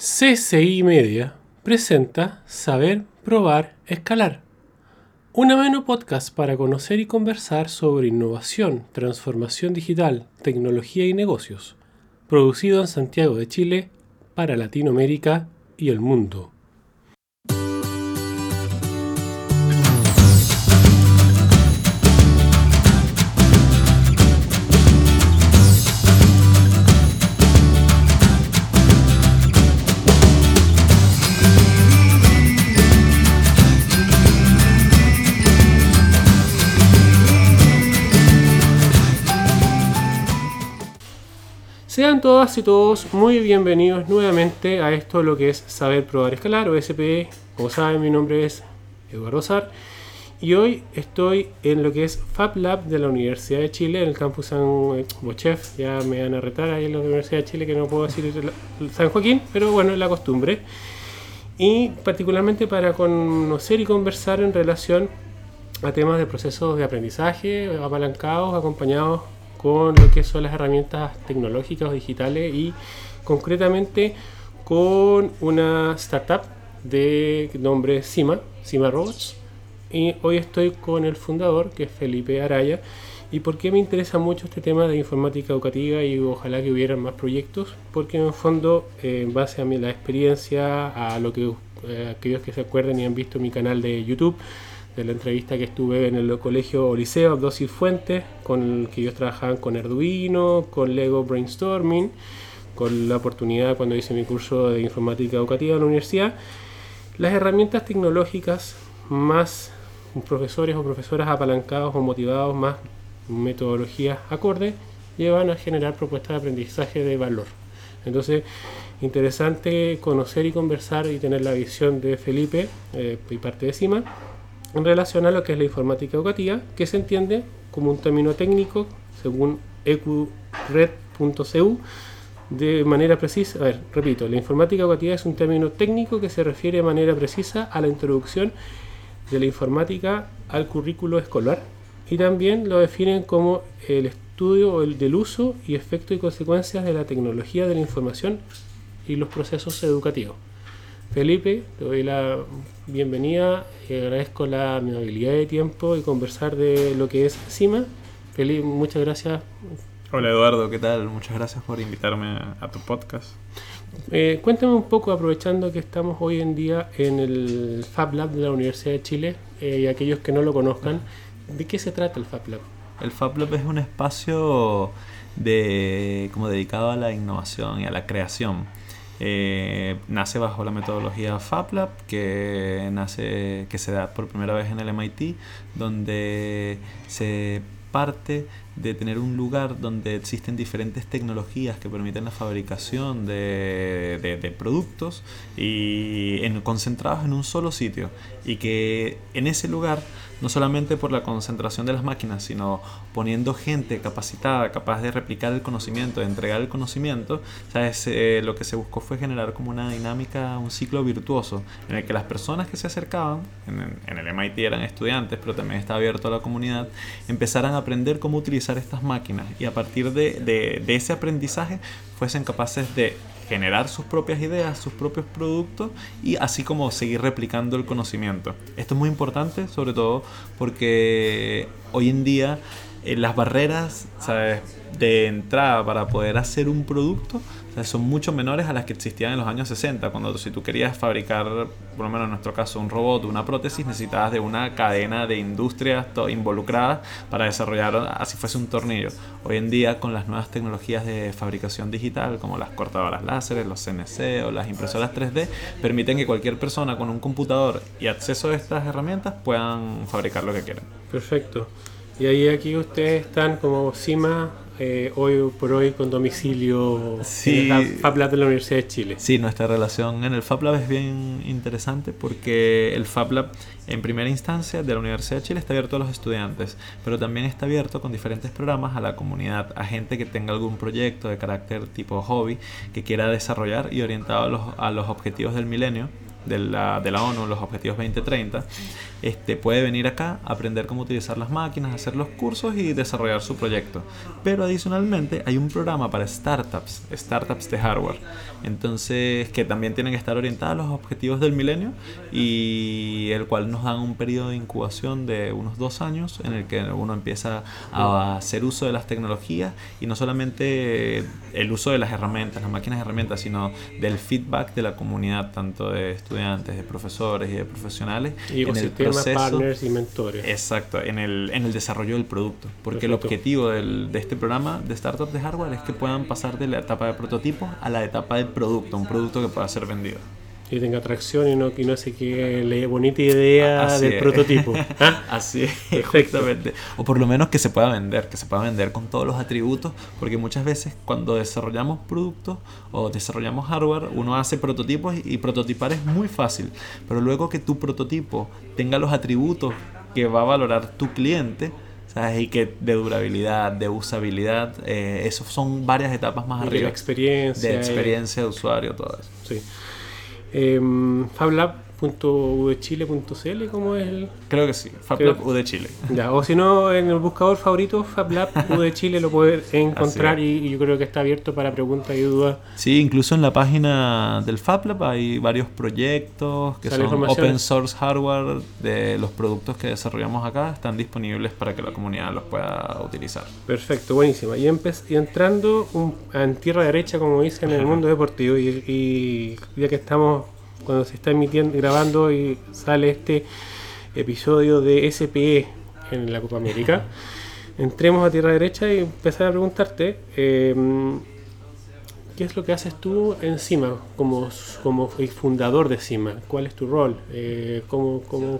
CCI Media presenta Saber, Probar, Escalar. Un ameno podcast para conocer y conversar sobre innovación, transformación digital, tecnología y negocios. Producido en Santiago de Chile para Latinoamérica y el mundo. Sean todas y todos muy bienvenidos nuevamente a esto lo que es Saber Probar Escalar o SPE. Como saben, mi nombre es Eduardo Sar y hoy estoy en lo que es Fab Lab de la Universidad de Chile, en el campus San Bochef. Ya me van a retar ahí en la Universidad de Chile que no puedo decir San Joaquín, pero bueno, es la costumbre. Y particularmente para conocer y conversar en relación a temas de procesos de aprendizaje apalancados, acompañados con lo que son las herramientas tecnológicas o digitales y concretamente con una startup de nombre Cima, Cima Robots. Y hoy estoy con el fundador, que es Felipe Araya. ¿Y por qué me interesa mucho este tema de informática educativa y ojalá que hubieran más proyectos? Porque en el fondo, eh, en base a mi, la experiencia, a lo que eh, aquellos que se acuerden y han visto mi canal de YouTube, de la entrevista que estuve en el colegio Oliseo Dosis Fuentes, con el que ellos trabajaban con Arduino, con Lego Brainstorming, con la oportunidad cuando hice mi curso de informática educativa en la universidad. Las herramientas tecnológicas más profesores o profesoras apalancados o motivados, más metodologías acordes, llevan a generar propuestas de aprendizaje de valor. Entonces, interesante conocer y conversar y tener la visión de Felipe eh, y parte de CIMA en relación a lo que es la informática educativa, que se entiende como un término técnico, según ecured.cu, de manera precisa. A ver, repito, la informática educativa es un término técnico que se refiere de manera precisa a la introducción de la informática al currículo escolar y también lo definen como el estudio del uso y efectos y consecuencias de la tecnología de la información y los procesos educativos. Felipe, te doy la bienvenida y agradezco la amabilidad de tiempo y conversar de lo que es CIMA. Felipe, muchas gracias. Hola Eduardo, ¿qué tal? Muchas gracias por invitarme a tu podcast. Eh, cuéntame un poco, aprovechando que estamos hoy en día en el Fab Lab de la Universidad de Chile eh, y aquellos que no lo conozcan, ¿de qué se trata el Fab Lab? El Fab Lab es un espacio de, como dedicado a la innovación y a la creación. Eh, nace bajo la metodología FabLab, que, nace, que se da por primera vez en el MIT, donde se parte de tener un lugar donde existen diferentes tecnologías que permiten la fabricación de, de, productos y en, concentrados en un solo sitio y que en ese lugar no solamente por la concentración de las máquinas, sino poniendo gente capacitada, capaz de replicar el conocimiento, de entregar el conocimiento, ¿sabes? Eh, lo que se buscó fue generar como una dinámica, un ciclo virtuoso, en el que las personas que se acercaban, en, el MIT eran estudiantes, pero también está abierto a la comunidad, empezaran a aprender cómo utilizar estas máquinas y a partir de ese aprendizaje fuesen capaces de generar sus propias ideas, sus propios productos y así como seguir replicando el conocimiento. Esto es muy importante, sobre todo porque hoy en día eh, las barreras de entrada para poder hacer un producto son mucho menores a las que existían en los años 60, cuando si tú querías fabricar, por lo menos en nuestro caso, un robot, una prótesis, necesitabas de una cadena de industrias involucradas para desarrollar así fuese un tornillo. Hoy en día, con las nuevas tecnologías de fabricación digital, como las cortadoras láseres, los CNC o las impresoras 3D, permiten que cualquier persona con un computador y acceso a estas herramientas puedan fabricar lo que quieran. Perfecto. Y ahí aquí ustedes están como CIMA eh, hoy por hoy con domicilio en el Fab Lab de la Universidad de Chile. Sí, nuestra relación en el Fab Lab es bien interesante porque el Fab Lab en primera instancia de la Universidad de Chile está abierto a los estudiantes, pero también está abierto con diferentes programas a la comunidad, a gente que tenga algún proyecto de carácter tipo hobby que quiera desarrollar y orientado a los, a los objetivos del milenio de la, de la ONU, los Objetivos 2030, este, puede venir acá, aprender cómo utilizar las máquinas, hacer los cursos y desarrollar su proyecto. Pero adicionalmente hay un programa para startups, startups de hardware, entonces que también tienen que estar orientados a los objetivos del milenio y el cual nos dan un periodo de incubación de unos dos años en el que uno empieza a hacer uso de las tecnologías y no solamente el uso de las herramientas, las máquinas de herramientas, sino del feedback de la comunidad, tanto de estudiantes, de profesores y de profesionales. Y en el proceso, partners y mentores. Exacto, en el, en el desarrollo del producto. Porque el objetivo del, de este programa de startups de hardware es que puedan pasar de la etapa de prototipo a la etapa de producto, un producto que pueda ser vendido y tenga atracción y no, y no se quede la bonita idea del prototipo. ¿ah? Así es, exactamente. O por lo menos que se pueda vender, que se pueda vender con todos los atributos, porque muchas veces cuando desarrollamos productos o desarrollamos hardware, uno hace prototipos y prototipar es muy fácil, pero luego que tu prototipo tenga los atributos que va a valorar tu cliente, ¿sabes? Y que de durabilidad, de usabilidad, eh, eso son varias etapas más arriba. De experiencia. De experiencia de usuario, todo eso. Sí. Eh, fablab.udechile.cl, ¿cómo es el...? Creo que sí, FabLab Chile. Ya, o si no, en el buscador favorito, FabLab Chile lo puedes encontrar y, yo creo que está abierto para preguntas y dudas. Sí, incluso en la página del FabLab hay varios proyectos que son open source hardware de los productos que desarrollamos acá, están disponibles para que la comunidad los pueda utilizar. Perfecto, buenísimo. Y, y entrando en tierra derecha, como dicen, en el mundo deportivo, y ya que estamos cuando se está emitiendo, grabando y sale este episodio de SPE en la Copa América. Entremos a tierra derecha y empezar a preguntarte em, qué es lo que haces tú en CIMA como, como fundador de CIMA. ¿Cuál es tu rol? Eh, ¿cómo, cómo,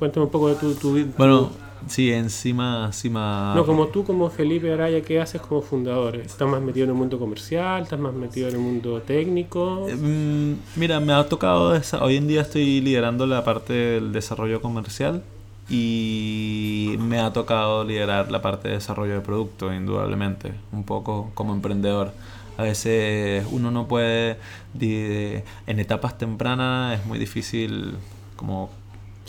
cuéntame un poco de tu, tu, bueno, Sí, encima, encima... No, como tú, como Felipe Araya, ¿qué haces como fundador? ¿Estás más metido en el mundo comercial? ¿Estás más metido en el mundo técnico? Eh, mm, mira, me ha tocado... Esa, hoy en día estoy liderando la parte del desarrollo comercial y me ha tocado liderar la parte de desarrollo de producto, indudablemente, un poco como emprendedor. A veces uno no puede, en etapas tempranas es muy difícil como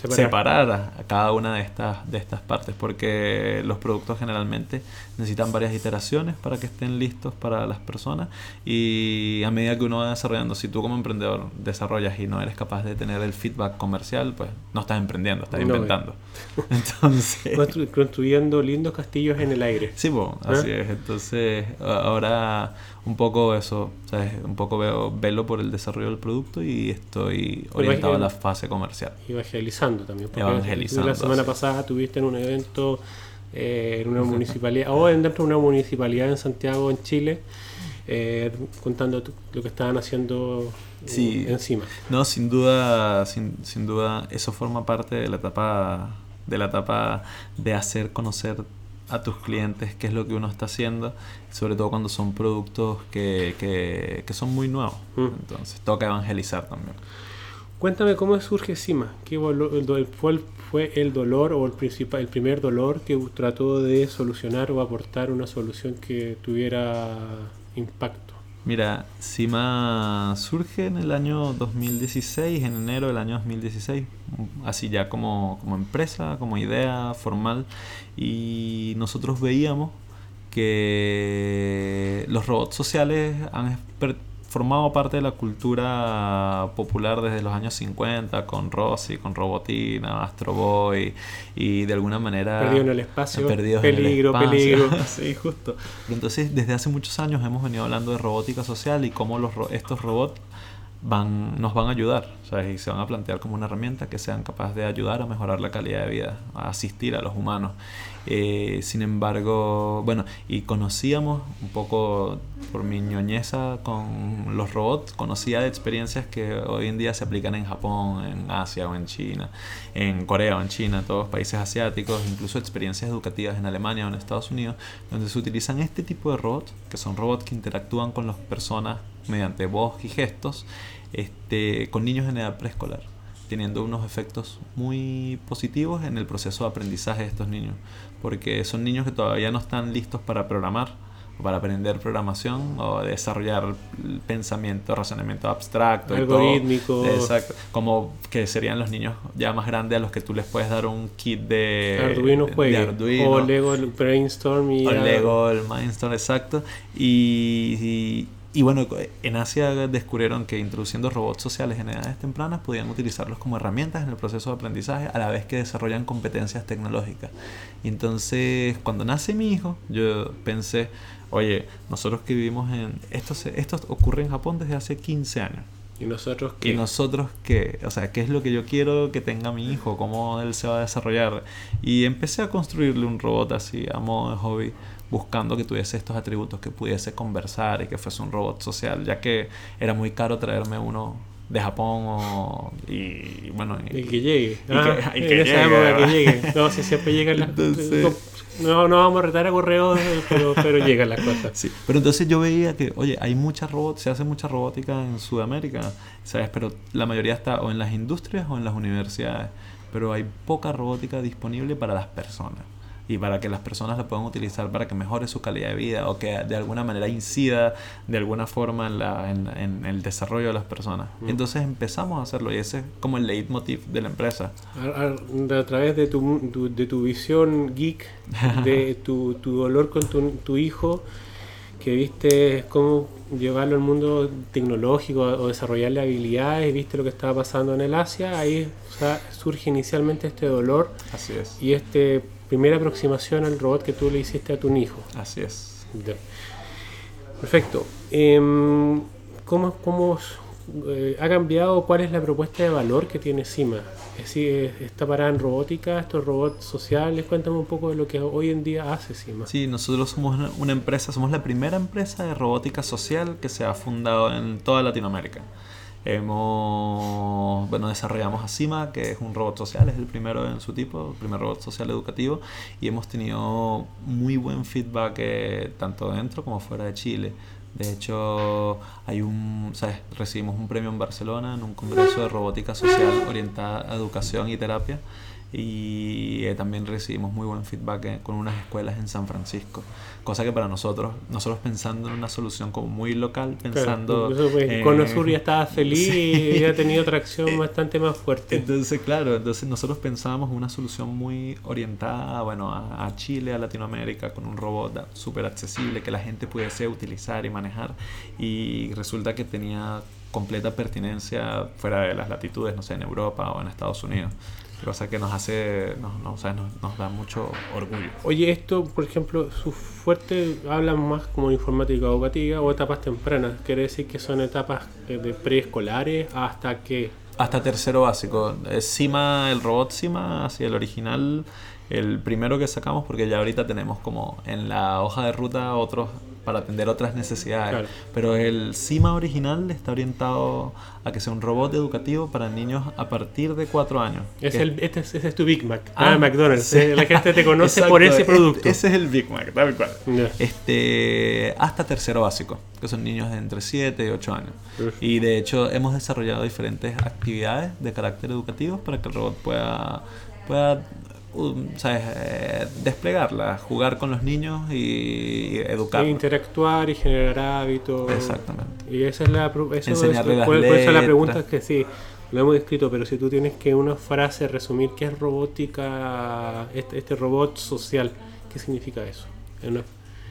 separar, a, cada una de estas, de estas partes, porque los productos generalmente necesitan varias iteraciones para que estén listos para las personas y a medida que uno va desarrollando, si tú como emprendedor desarrollas y no eres capaz de tener el feedback comercial, pues no estás emprendiendo, estás inventando. Entonces... Construyendo lindos castillos en el aire. Sí, pues, así es. Entonces, ahora un poco eso, ¿sabes? un poco veo, velo por el desarrollo del producto y estoy orientado a la fase comercial. Evangelizando también. Evangelizando. La semana pasada tuviste en un evento eh, en una municipalidad, o dentro de una municipalidad en Santiago, en Chile, eh, contando lo que estaban haciendo sí. encima. No, sin duda, sin, sin duda, eso forma parte de la etapa de la etapa de hacer conocer a tus clientes qué es lo que uno está haciendo, sobre todo cuando son productos que, que, son muy nuevos. Mm. Entonces, toca evangelizar también. Cuéntame cómo surge CIMA, ¿qué fue, fue el dolor o el, principal, el primer dolor que trató de solucionar o aportar una solución que tuviera impacto? Mira, CIMA surge en el año 2016, en enero del año 2016, así ya como, como empresa, como idea formal, y nosotros veíamos que los robots sociales han formado parte de la cultura popular desde los años 50 con Rossi, con Robotina, Astro Boy y de alguna manera perdido en el espacio, peligro, peligro. sí, justo. Pero entonces desde hace muchos años hemos venido hablando de robótica social y cómo los estos robots van, nos van a ayudar y se van a plantear como una herramienta que sean capaces de ayudar a mejorar la calidad de vida, a asistir a los humanos. Eh, sin embargo, bueno, y conocíamos un poco por mi ñoñeza con los robots, conocía de experiencias que hoy en día se aplican en Japón, en Asia o en China, en Corea o en China, todos los países asiáticos, incluso experiencias educativas en Alemania o en Estados Unidos, donde se utilizan este tipo de robots, que son robots que interactúan con las personas mediante voz y gestos, este, con niños en edad preescolar, teniendo unos efectos muy positivos en el proceso de aprendizaje de estos niños, porque son niños que todavía no están listos para programar, para aprender programación o desarrollar pensamiento, razonamiento abstracto. Algorítmico. Exacto. Como que serían los niños ya más grandes a los que tú les puedes dar un kit de Arduino de Arduino. O Lego el Brainstorm y... O Lego el Brainstorm, exacto. y y bueno, en Asia descubrieron que introduciendo robots sociales en edades tempranas podían utilizarlos como herramientas en el proceso de aprendizaje a la vez que desarrollan competencias tecnológicas. Y entonces, cuando nace mi hijo, yo pensé, oye, nosotros que vivimos en... Esto, esto ocurre en Japón desde hace 15 años. ¿Y nosotros qué? ¿Y nosotros qué? O sea, ¿qué es lo que yo quiero que tenga mi hijo? ¿Cómo él se va a desarrollar? Y empecé a construirle un robot así, a modo de hobby buscando que tuviese estos atributos, que pudiese conversar y que fuese un robot social, ya que era muy caro traerme uno de Japón o, y bueno y, que llegue. y que, ah, llegue, no si siempre llegan las no, no vamos a retar a correo pero, pero llegan las cosas. Sí pero entonces yo veía que oye hay mucha robot se hace mucha robótica en Sudamérica sabes pero la mayoría está o en las industrias o en las universidades pero hay poca robótica disponible para las personas y para que las personas la puedan utilizar para que mejore su calidad de vida o que de alguna manera incida de alguna forma en, la, en, el desarrollo de las personas. Mm. Entonces empezamos a hacerlo y ese es como el leitmotiv de la empresa. A, través de tu, de tu visión geek, de tu, tu dolor con tu, tu hijo, que viste cómo llevarlo al mundo tecnológico o desarrollarle habilidades, viste lo que estaba pasando en el Asia, ahí surge inicialmente este dolor Así es. y este primera aproximación al robot que tú le hiciste a tu hijo. Así es. Perfecto. Em, ¿Cómo, cómo eh, ha cambiado? ¿Cuál es la propuesta de valor que tiene CIMA? Es decir, ¿está parada en robótica, estos robots sociales? Cuéntame un poco de lo que hoy en día hace CIMA. Sí, nosotros somos una empresa, somos la primera empresa de robótica social que se ha fundado en toda Latinoamérica. Hemos, bueno, desarrollamos Asima, que es un robot social, es el primero en su tipo, el primer robot social educativo, y hemos tenido muy buen feedback eh, tanto dentro como fuera de Chile. De hecho, hay un, ¿sabes? recibimos un premio en Barcelona en un congreso de robótica social orientada a educación y terapia y eh, también recibimos muy buen feedback eh, con unas escuelas en San Francisco. Cosa que para nosotros nosotros pensando en una solución como muy local pensando con Sur ya estaba feliz y ha tenido tracción bastante más fuerte. entonces claro entonces nosotros pensábamos una solución muy orientada bueno a, a Chile a Latinoamérica con un robot súper accesible que la gente pudiese utilizar y manejar. Y resulta que tenía completa pertinencia fuera de las latitudes no sé en Europa o en Estados Unidos cosa que nos hace, nos, nos, nos, da mucho orgullo. Oye, esto, por ejemplo, su fuerte hablan más como informática educativa o etapas tempranas, quiere decir que son etapas de preescolares hasta que... Hasta tercero básico. Cima, el robot Cima, así el original, el primero que sacamos, porque ya ahorita tenemos como en la hoja de ruta otros para atender otras necesidades. Pero el CIMA original está orientado a que sea un robot educativo para niños a partir de 4 años. Es el, este es, ese es tu Big Mac. Ah, McDonald's. La gente te conoce por ese producto. ese es el Big Mac, tal cual. Este, hasta tercero básico, que son niños de entre 7 y 8 años. Y de hecho hemos desarrollado diferentes actividades de carácter educativo para que el robot pueda pueda eh, desplegarla, jugar con los niños y educar. interactuar y generar hábitos. Exactamente. Y esa es la, eso es, la pregunta que sí, lo hemos escrito, pero si tú tienes que una frase resumir qué es robótica, este, este robot social, ¿qué significa eso?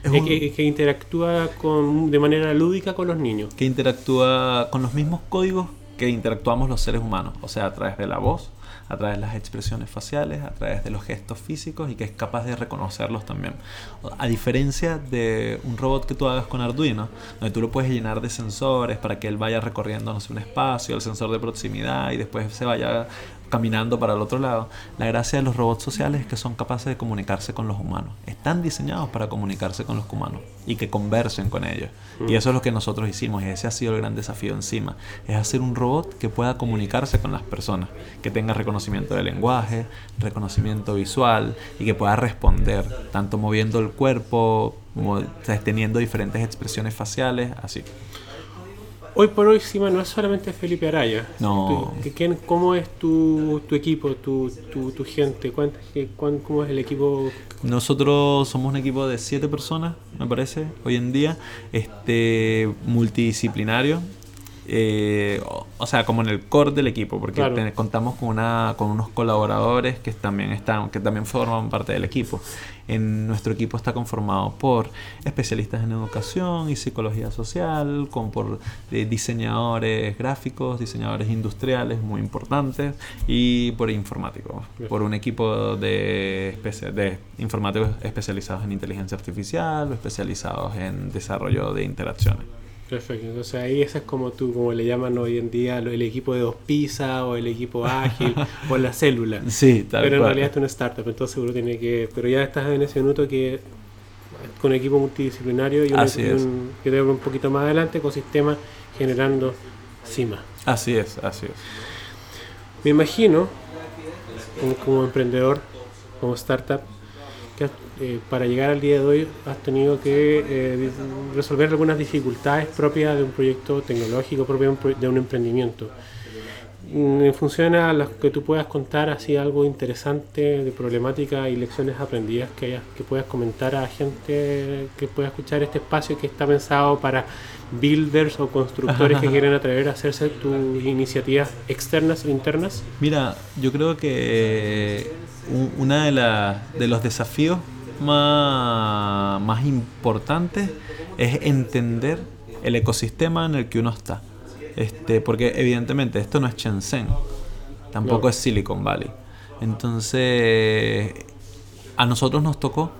Es que, interactúa con, de manera lúdica con los niños. Que interactúa con los mismos códigos que interactuamos los seres humanos, o sea, a través de la voz, a través de las expresiones faciales, a través de los gestos físicos y que es capaz de reconocerlos también. A diferencia de un robot que tú hagas con Arduino, donde tú lo puedes llenar de sensores para que él vaya recorriendo no sé, un espacio, el sensor de proximidad y después se vaya caminando para el otro lado. La gracia de los robots sociales es que son capaces de comunicarse con los humanos. Están diseñados para comunicarse con los humanos y que conversen con ellos. Y eso es lo que nosotros hicimos y ese ha sido el gran desafío encima. Es hacer un robot que pueda comunicarse con las personas, que tenga reconocimiento de lenguaje, reconocimiento visual y que pueda responder, tanto moviendo el cuerpo, teniendo diferentes expresiones faciales, así. Hoy por hoy Cima no es solamente Felipe Araya. No. Tú- ¿quién- ¿Cómo es tu, tu equipo, tu, tu, tu gente? ¿Cuánta- qué- cuán- ¿Cómo es el equipo? Nosotros somos un equipo de siete personas, me parece, hoy en día, este multidisciplinario. eh, o, sea, como en el core del equipo, porque Claro. contamos con una con unos colaboradores que también están que también forman parte del equipo. En nuestro equipo está conformado por especialistas en educación y psicología social, con por eh, diseñadores gráficos, diseñadores industriales muy importantes y por informáticos, por un equipo de, de informáticos especializados en inteligencia artificial o especializados en desarrollo de interacciones. Perfecto. Entonces ahí ese es como tú, como le llaman hoy en día, el equipo de dos pizzas o el equipo ágil o la célula. Sí, tal pero en cual. realidad es una startup, entonces seguro tiene que... Pero ya estás en ese minuto que con equipo multidisciplinario y un, Así es. un- que te un poquito más adelante, ecosistema generando cima. Así es, así es. Me imagino, como, como emprendedor, como startup, que eh, para llegar al día de hoy has tenido que eh, resolver algunas dificultades propias de un proyecto tecnológico, propio de un, pro- de un emprendimiento. Mm, En función a las que tú puedas contar así algo interesante de problemática y lecciones aprendidas que, hayas- que puedas comentar a gente que pueda escuchar este espacio que está pensado para builders o constructores que quieren atrever a hacerse tus iniciativas externas o internas. Mira, yo creo que un- una de, la- de los desafíos más, más importantes es entender el ecosistema en el que uno está. Este, porque evidentemente esto no es Shenzhen, tampoco es Silicon Valley. Entonces, a nosotros nos tocó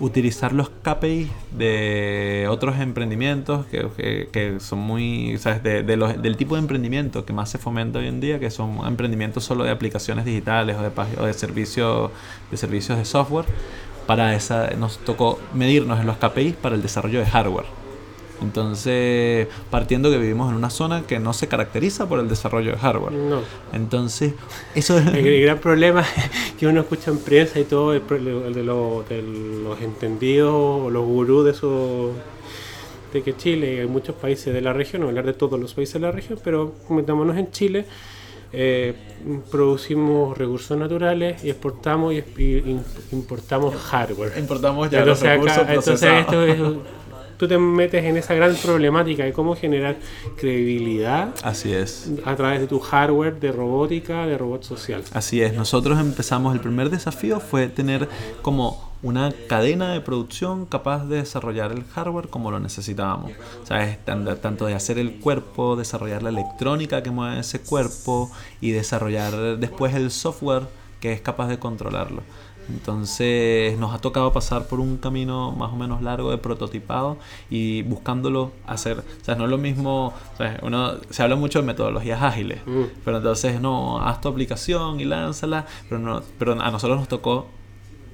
utilizar los KPIs de otros emprendimientos que, que- son muy, ¿sabes? De, de los- del tipo de emprendimiento que más se fomenta hoy en día, que son emprendimientos solo de aplicaciones digitales o de, o de, servicios, de servicios de software. Para esa nos tocó medirnos en los KPIs para el desarrollo de hardware. Entonces, partiendo que vivimos en una zona que no se caracteriza por el desarrollo de hardware. No. Entonces, eso es... El, el gran problema que uno escucha en prensa y todo, el, el de, lo- de los entendidos o los gurús de eso, de que Chile y muchos países de la región, no hablar de todos los países de la región, pero metámonos en Chile, eh, producimos recursos naturales y exportamos y, y im- importamos hardware. Importamos Entonces, acá- entonces esto es, tú te metes en esa gran problemática de cómo generar credibilidad Así es. a través de tu hardware de robótica, de robot social. Así es, nosotros empezamos, el primer desafío fue tener como una cadena de producción capaz de desarrollar el hardware como lo necesitábamos. ¿Sabes? Tan- Tanto de hacer el cuerpo, desarrollar la electrónica que mueve ese cuerpo y desarrollar después el software que es capaz de controlarlo. Entonces nos ha tocado pasar por un camino más o menos largo de prototipado y buscándolo hacer. O sea, no es lo mismo. ¿sabes? Uno, se habla mucho de metodologías ágiles, Mm. pero entonces no, haz tu aplicación y lánzala. Pero, no, pero a nosotros nos tocó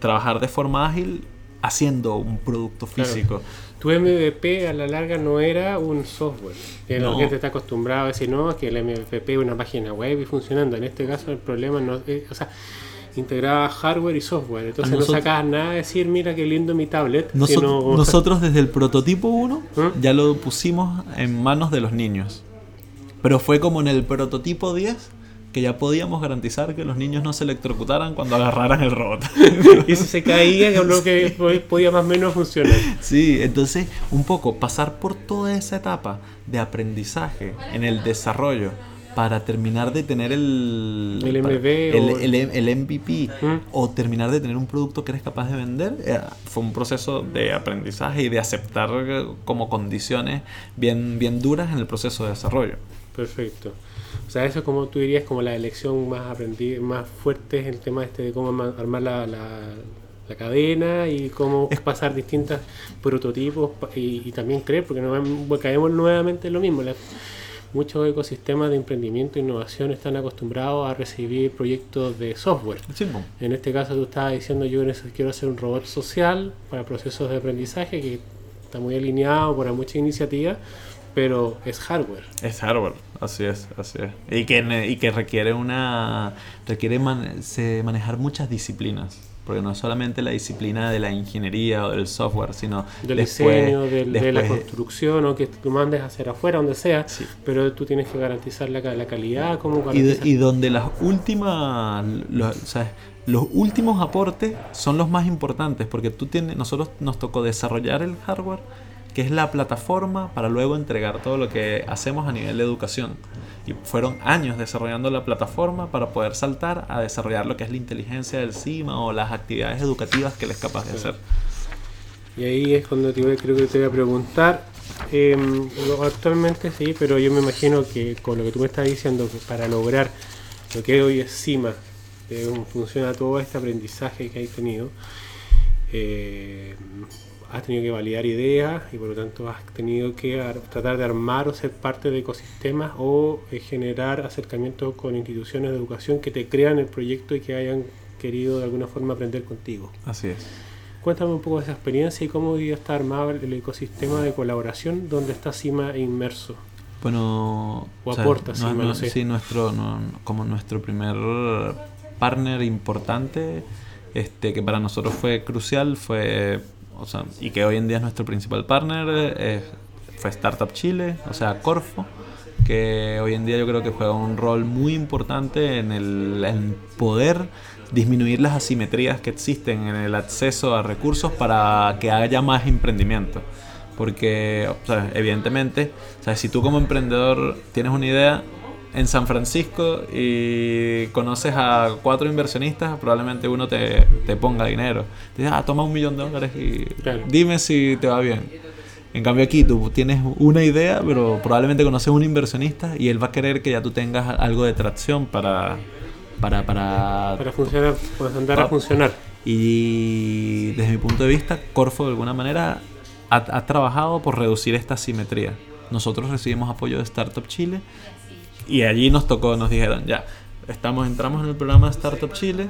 trabajar de forma ágil haciendo un producto Claro. físico. Tu MVP a la larga no era un software. Que No. la gente está acostumbrado a decir, no, es que el MVP es una página web y funcionando. En este caso el problema no es, o sea, integraba hardware y software. Entonces A no nosotros- sacabas nada de decir, mira qué lindo mi tablet. Sino- Nosotros desde el prototipo 1 ¿Mm? ya lo pusimos en manos de los niños. Pero fue como en el prototipo 10 que ya podíamos garantizar que los niños no se electrocutaran cuando agarraran el robot. y si se caía, que lo que po- podía más o menos funcionar. Sí, entonces un poco pasar por toda esa etapa de aprendizaje en el desarrollo para terminar de tener el, El para- el, o- el- el MVP ¿Mm? o terminar de tener un producto que eres capaz de vender eh, fue un proceso de aprendizaje y de aceptar eh, como condiciones bien, bien duras en el proceso de desarrollo. Perfecto. O sea, eso es como tú dirías como la elección más aprendida, más fuerte es el tema este de cómo ma- armar la, la- la cadena y cómo Es- pasar distintos prototipos y, y también creer, porque no, caemos nuevamente en lo mismo. la- muchos ecosistemas de emprendimiento e innovación están acostumbrados a recibir proyectos de software. Sí. En este caso tú estabas diciendo yo quiero hacer un robot social para procesos de aprendizaje que está muy alineado por muchas iniciativas, pero es hardware. Es hardware, así es, así es. Y que, y que requiere una. requiere man- se- manejar muchas disciplinas. Porque no solamente la disciplina de la ingeniería o del software, sino del después- diseño, del- de la después- construcción o que tú mandes a hacer afuera, donde sea, Sí. pero tú tienes que garantizar la, la calidad, como Y, de- y donde las últimas, lo- o sea, los últimos aportes son los más importantes, porque tú tienes, nosotros nos tocó desarrollar el hardware, que es la plataforma para luego entregar todo lo que hacemos a nivel de educación. Y fueron años desarrollando la plataforma para poder saltar a desarrollar lo que es la inteligencia del CIMA o las actividades educativas que él es capaz de hacer. Y ahí es cuando te voy- creo que te voy a preguntar. eh, lo- actualmente sí, pero yo me imagino que con lo que tú me estás diciendo, que para lograr lo que hoy es CIMA, un- funciona todo este aprendizaje que hay tenido, eh, has tenido que validar ideas y por lo tanto has tenido que ar- tratar de armar o ser parte de ecosistemas o eh, generar acercamientos con instituciones de educación que te crean el proyecto y que hayan querido de alguna forma aprender contigo. Así es. Cuéntame un poco de esa experiencia y cómo día está armado el ecosistema de colaboración donde está CIMA inmerso. Bueno, O aporta, sí, no- sé. sí, nuestro, como nuestro primer partner importante, este, que para nosotros fue crucial, fue, o sea, y que hoy en día es nuestro principal partner, fue Startup Chile, o sea, Corfo, que hoy en día yo creo que juega un rol muy importante en el en poder disminuir las asimetrías que existen en el acceso a recursos para que haya más emprendimiento. Porque, o sea, evidentemente, o sea, si tú como emprendedor tienes una idea en San Francisco y conoces a cuatro inversionistas, probablemente uno te, te ponga dinero. Te dice, ah, toma un millón de dólares y Claro. dime si te va bien. En cambio aquí tú tienes una idea, pero probablemente conoces a un inversionista y él va a querer que ya tú tengas algo de tracción para... Para, para, Para funcionar, para andar a Pa- funcionar. y desde mi punto de vista, Corfo de alguna manera ha, ha trabajado por reducir esta simetría. Nosotros recibimos apoyo de Startup Chile y allí nos tocó, nos dijeron, ya, estamos, entramos en el programa Startup Chile,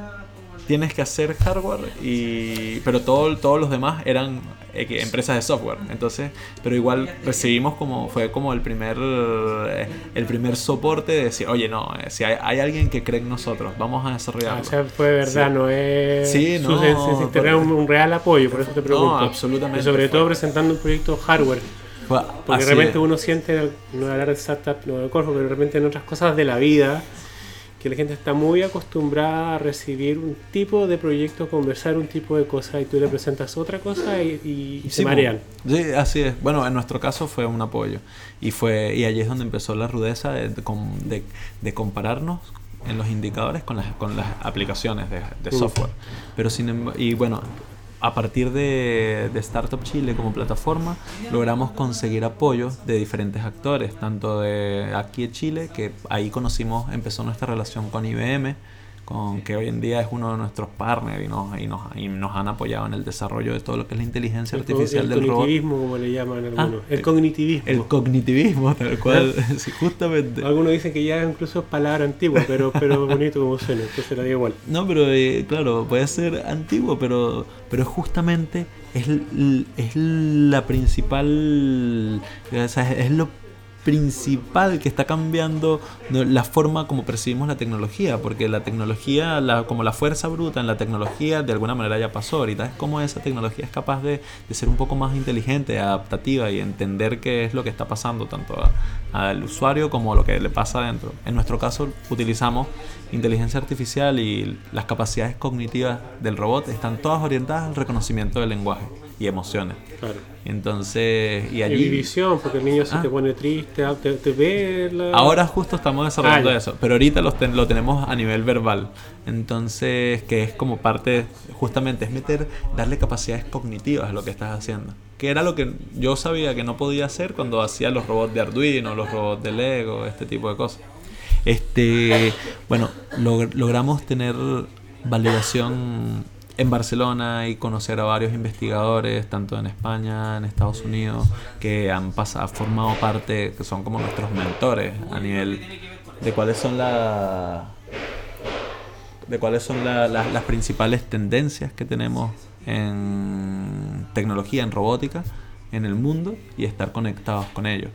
tienes que hacer hardware, y, pero todo, todos los demás eran eh, empresas de software. Entonces, pero igual recibimos como, fue como el primer, eh, el primer soporte de decir, oye, no, eh, si hay, hay alguien que cree en nosotros, vamos a Ah, desarrollarlo. o sea, fue verdad, Sí. no es. Sí, su- no, se- se- se- tener un, un real apoyo, por eso te pregunto. absolutamente Y sobre fue. todo presentando un proyecto hardware. Fue Porque de- uno siente, no hablar de startup, no de Corfo, pero de repente en otras cosas de la vida, que la gente está muy acostumbrada a recibir un tipo de proyecto, conversar un tipo de cosa, y tú le presentas otra cosa y, y- y se Sí, po. marean. Sí, así es. Bueno, en nuestro caso fue un apoyo. Y fue y allí es donde empezó la rudeza de, de de- compararnos en los indicadores con las, con las aplicaciones de, de Mm. software. Pero sin emb- y bueno, a partir de, de Startup Chile como plataforma, logramos conseguir apoyo de diferentes actores, tanto de aquí en Chile, que ahí conocimos, empezó nuestra relación con IBM, con que hoy en día es uno de nuestros partners y nos, y nos, y nos han apoyado en el desarrollo de todo lo que es la inteligencia El, artificial el del robot. cognitivismo, como le llaman algunos. Ah, el el- cognitivismo. El cognitivismo, tal cual, sí, justamente. Algunos dicen que ya incluso es palabra antigua, pero, pero bonito como suena, entonces la digo igual. No, pero eh, claro, puede ser antiguo, pero, pero justamente es, es la principal, o sea, es lo principal que está cambiando la forma como percibimos la tecnología, porque la tecnología, como la fuerza bruta en la tecnología, de alguna manera ya pasó. Ahorita es como esa tecnología es capaz de, de ser un poco más inteligente, adaptativa y entender qué es lo que está pasando tanto a- al usuario como lo que le pasa adentro. En nuestro caso utilizamos inteligencia artificial y las capacidades cognitivas del robot están todas orientadas al reconocimiento del lenguaje y emociones. Claro. Entonces, y Y allí... visión, porque el niño se Ah. te pone triste, ah, te, te ve la... Ahora justo estamos desarrollando Ah, ya. eso, pero ahorita los ten- lo tenemos a nivel verbal. Entonces, que es como parte, justamente, es meter, darle capacidades cognitivas a lo que estás haciendo. Que era lo que yo sabía que no podía hacer cuando hacía los robots de Arduino, los robots de Lego, este tipo de cosas. Este, bueno, log- logramos tener validación en Barcelona y conocer a varios investigadores, tanto en España, en Estados Unidos, que han pasado, formado parte, que son como nuestros mentores a nivel de cuáles son la, de cuáles son la- la- las principales tendencias que tenemos en tecnología, en robótica, en el mundo y estar conectados con ellos.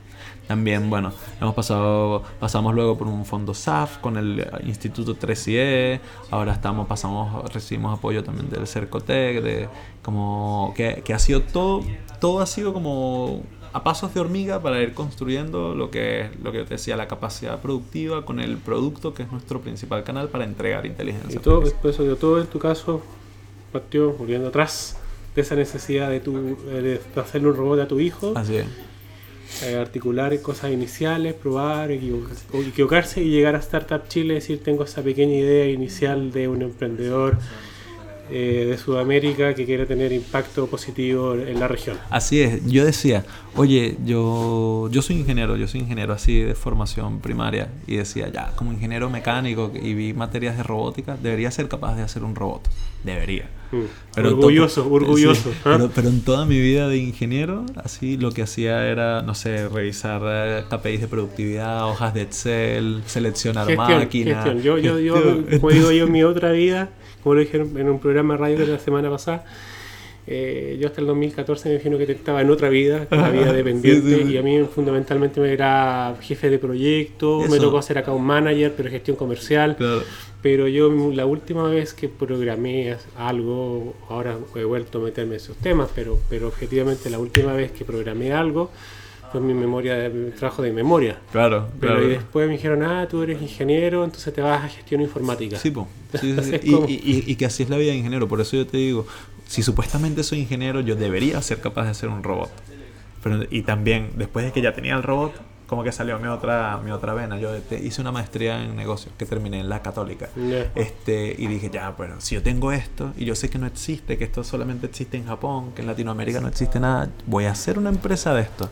También, bueno, hemos pasado, pasamos luego por un fondo SAF con el Instituto 3IE, ahora estamos, pasamos, recibimos apoyo también del Cercotec, de como que, que ha sido todo, todo ha sido como a pasos de hormiga para ir construyendo lo que, lo que yo te decía, la capacidad productiva con el producto que es nuestro principal canal para entregar inteligencia. Y todo, pues, todo en tu caso partió, volviendo atrás, de esa necesidad de, tu, de hacerle un robot a tu hijo. Así es. Eh, articular cosas iniciales, probar, equivocarse, equivocarse y llegar a Startup Chile, decir, tengo esa pequeña idea inicial de un emprendedor eh, de Sudamérica que quiere tener impacto positivo en la región. Así es, yo decía, oye, yo, yo soy ingeniero, yo soy ingeniero así de formación primaria y decía, ya, como ingeniero mecánico y vi materias de robótica, debería ser capaz de hacer un robot, debería. Mm. Pero orgulloso, orgulloso. ¿ah? pero, en toda mi vida de ingeniero, así lo que hacía era, no sé, revisar eh, KPIs de productividad, hojas de Excel, seleccionar máquinas. Yo, yo, yo, como digo yo en mi otra vida, como lo dijeron en un programa de radio de la semana pasada, eh, yo hasta el 2014 me imagino que estaba en otra vida, la vida dependiente, y a mí fundamentalmente me era jefe de proyecto, me tocó ser acá un manager, pero gestión comercial. Pero yo la última vez que programé algo, ahora he vuelto a meterme en esos temas, pero, pero objetivamente la última vez que programé algo, fue mi memoria, mi trabajo de memoria. Claro, Pero y después me dijeron, ah, tú eres ingeniero, entonces te vas a gestión informática. Sí, pues. y, que así es la vida de ingeniero. Por eso yo te digo, si supuestamente soy ingeniero, yo debería ser capaz de hacer un robot. Pero, y también, después de que ya tenía el robot, como que salió mi otra, mi otra vena. Yo hice una maestría en negocios que terminé en la católica. Este, y dije, ya, pero si yo tengo esto y yo sé que no existe, que esto solamente existe en Japón, que en Latinoamérica no existe nada, voy a hacer una empresa de esto.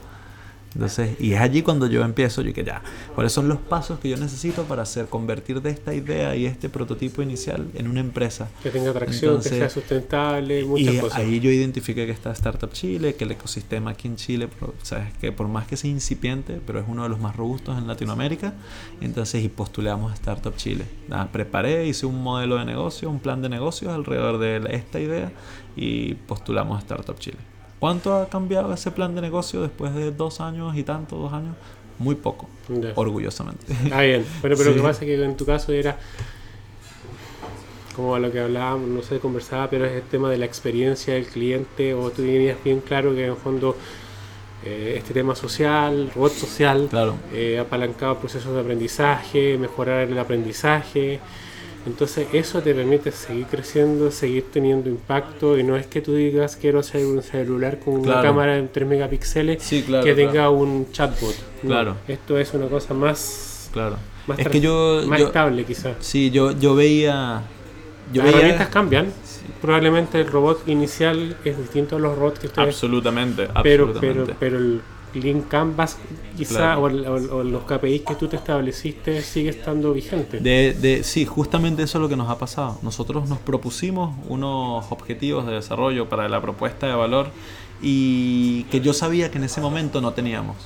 Entonces, y es allí cuando yo empiezo, yo que ya, ¿cuáles son los pasos que yo necesito para hacer convertir de esta idea y este prototipo inicial en una empresa? Que tenga atracción, que sea sustentable, muchas y cosas. Ahí yo identifiqué que está Startup Chile, que el ecosistema aquí en Chile, sabes que por más que sea incipiente, pero es uno de los más robustos en Latinoamérica, entonces y postulamos a Startup Chile. preparé, hice un modelo de negocio, un plan de negocios alrededor de esta idea y postulamos a Startup Chile. ¿Cuánto ha cambiado ese plan de negocio después de dos años y tanto, dos años? Muy poco, orgullosamente. Ah, bien. Pero, pero lo que pasa es que en tu caso era como a lo que hablábamos, no sé, conversaba, pero es el tema de la experiencia del cliente, o tú tenías bien claro que en el fondo eh, este tema social, robot social, claro. eh, apalancado procesos de aprendizaje, mejorar el aprendizaje, entonces eso te permite seguir creciendo, seguir teniendo impacto y no es que tú digas quiero hacer un celular con una cámara de 3 megapíxeles que tenga un chatbot. claro. Esto es una cosa más, claro. más, es que yo, más estable quizás. Sí, yo, yo veía... Las herramientas cambian. Probablemente el robot inicial es distinto a los robots que ustedes... Absolutamente, pero, Pero, pero el Link Canvas quizá o, los KPIs que tú te estableciste sigue estando vigente. De, de, sí, justamente eso es lo que nos ha pasado. Nosotros nos propusimos unos objetivos de desarrollo para la propuesta de valor y que yo sabía que en ese momento no teníamos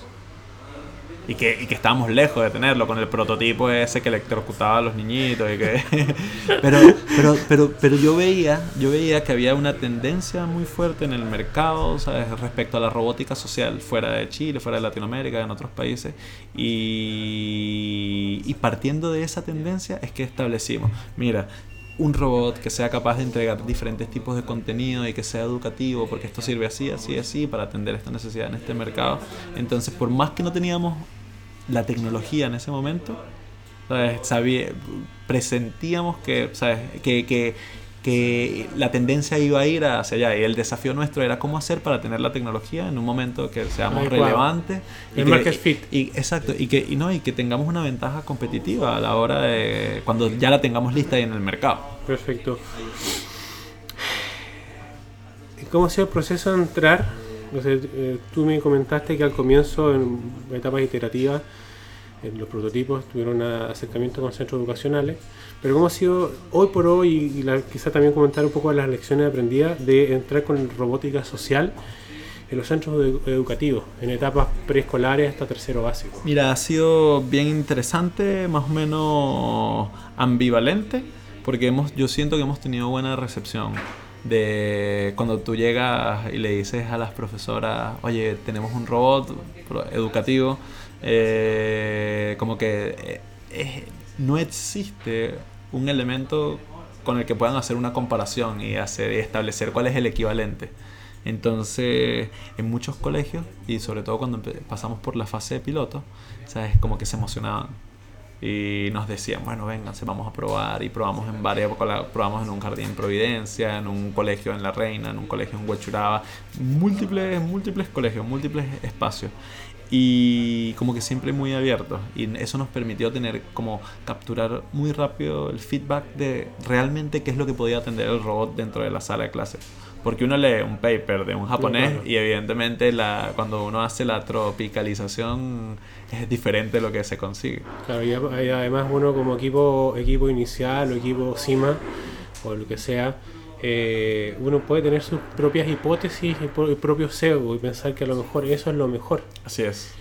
y que, y que estábamos lejos de tenerlo con el prototipo ese que electrocutaba a los niñitos y que pero, pero, pero, pero yo veía, yo veía que había una tendencia muy fuerte en el mercado ¿sabes? respecto a la robótica social fuera de Chile, fuera de Latinoamérica, en otros países y, y partiendo de esa tendencia es que establecimos, mira, un robot que sea capaz de entregar diferentes tipos de contenido y que sea educativo, porque esto sirve así, así, así, para atender esta necesidad en este mercado. Entonces, por más que no teníamos la tecnología en ese momento, Sabía, presentíamos que, ¿sabes? Que, que, que, la tendencia iba a ir hacia allá y el desafío nuestro era cómo hacer para tener la tecnología en un momento que seamos relevantes y, que, fit. Y, exacto y que y no y que tengamos una ventaja competitiva a la hora de cuando ya la tengamos lista ahí en el mercado. Perfecto. ¿cómo ha sido el proceso de entrar eh, tú me comentaste que al comienzo, en etapas iterativas, en los prototipos tuvieron un acercamiento con centros educacionales, pero ¿cómo ha sido hoy por hoy, y quizá también comentar un poco las lecciones aprendidas de entrar con robótica social en los centros educativos, en etapas preescolares hasta tercero básico? Mira, ha sido bien interesante, más o menos ambivalente, porque hemos, yo siento que hemos tenido buena recepción. de cuando tú llegas y le dices a las profesoras, oye, tenemos un robot educativo, eh, como que eh, no existe un elemento con el que puedan hacer una comparación y hacer establecer cuál es el equivalente. Entonces, en muchos colegios, y sobre todo cuando pasamos por la fase de piloto, ¿sabes? Como que se emocionaban. Y nos decían, bueno, se vamos a probar. Y probamos en varias, probamos en un jardín en Providencia, en un colegio en La Reina, en un colegio en Huachuraba, múltiples, múltiples colegios, múltiples espacios y como que siempre muy abiertos y eso nos permitió tener como capturar muy rápido el feedback de realmente qué es lo que podía atender el robot dentro de la sala de clase. Porque uno lee un paper de un japonés y evidentemente la, cuando uno hace la tropicalización es diferente lo que se consigue. Claro, y además uno como equipo, equipo inicial o equipo CIMA o lo que sea, eh, uno puede tener sus propias hipótesis y el propio sesgo y pensar que a lo mejor eso es lo mejor. Así es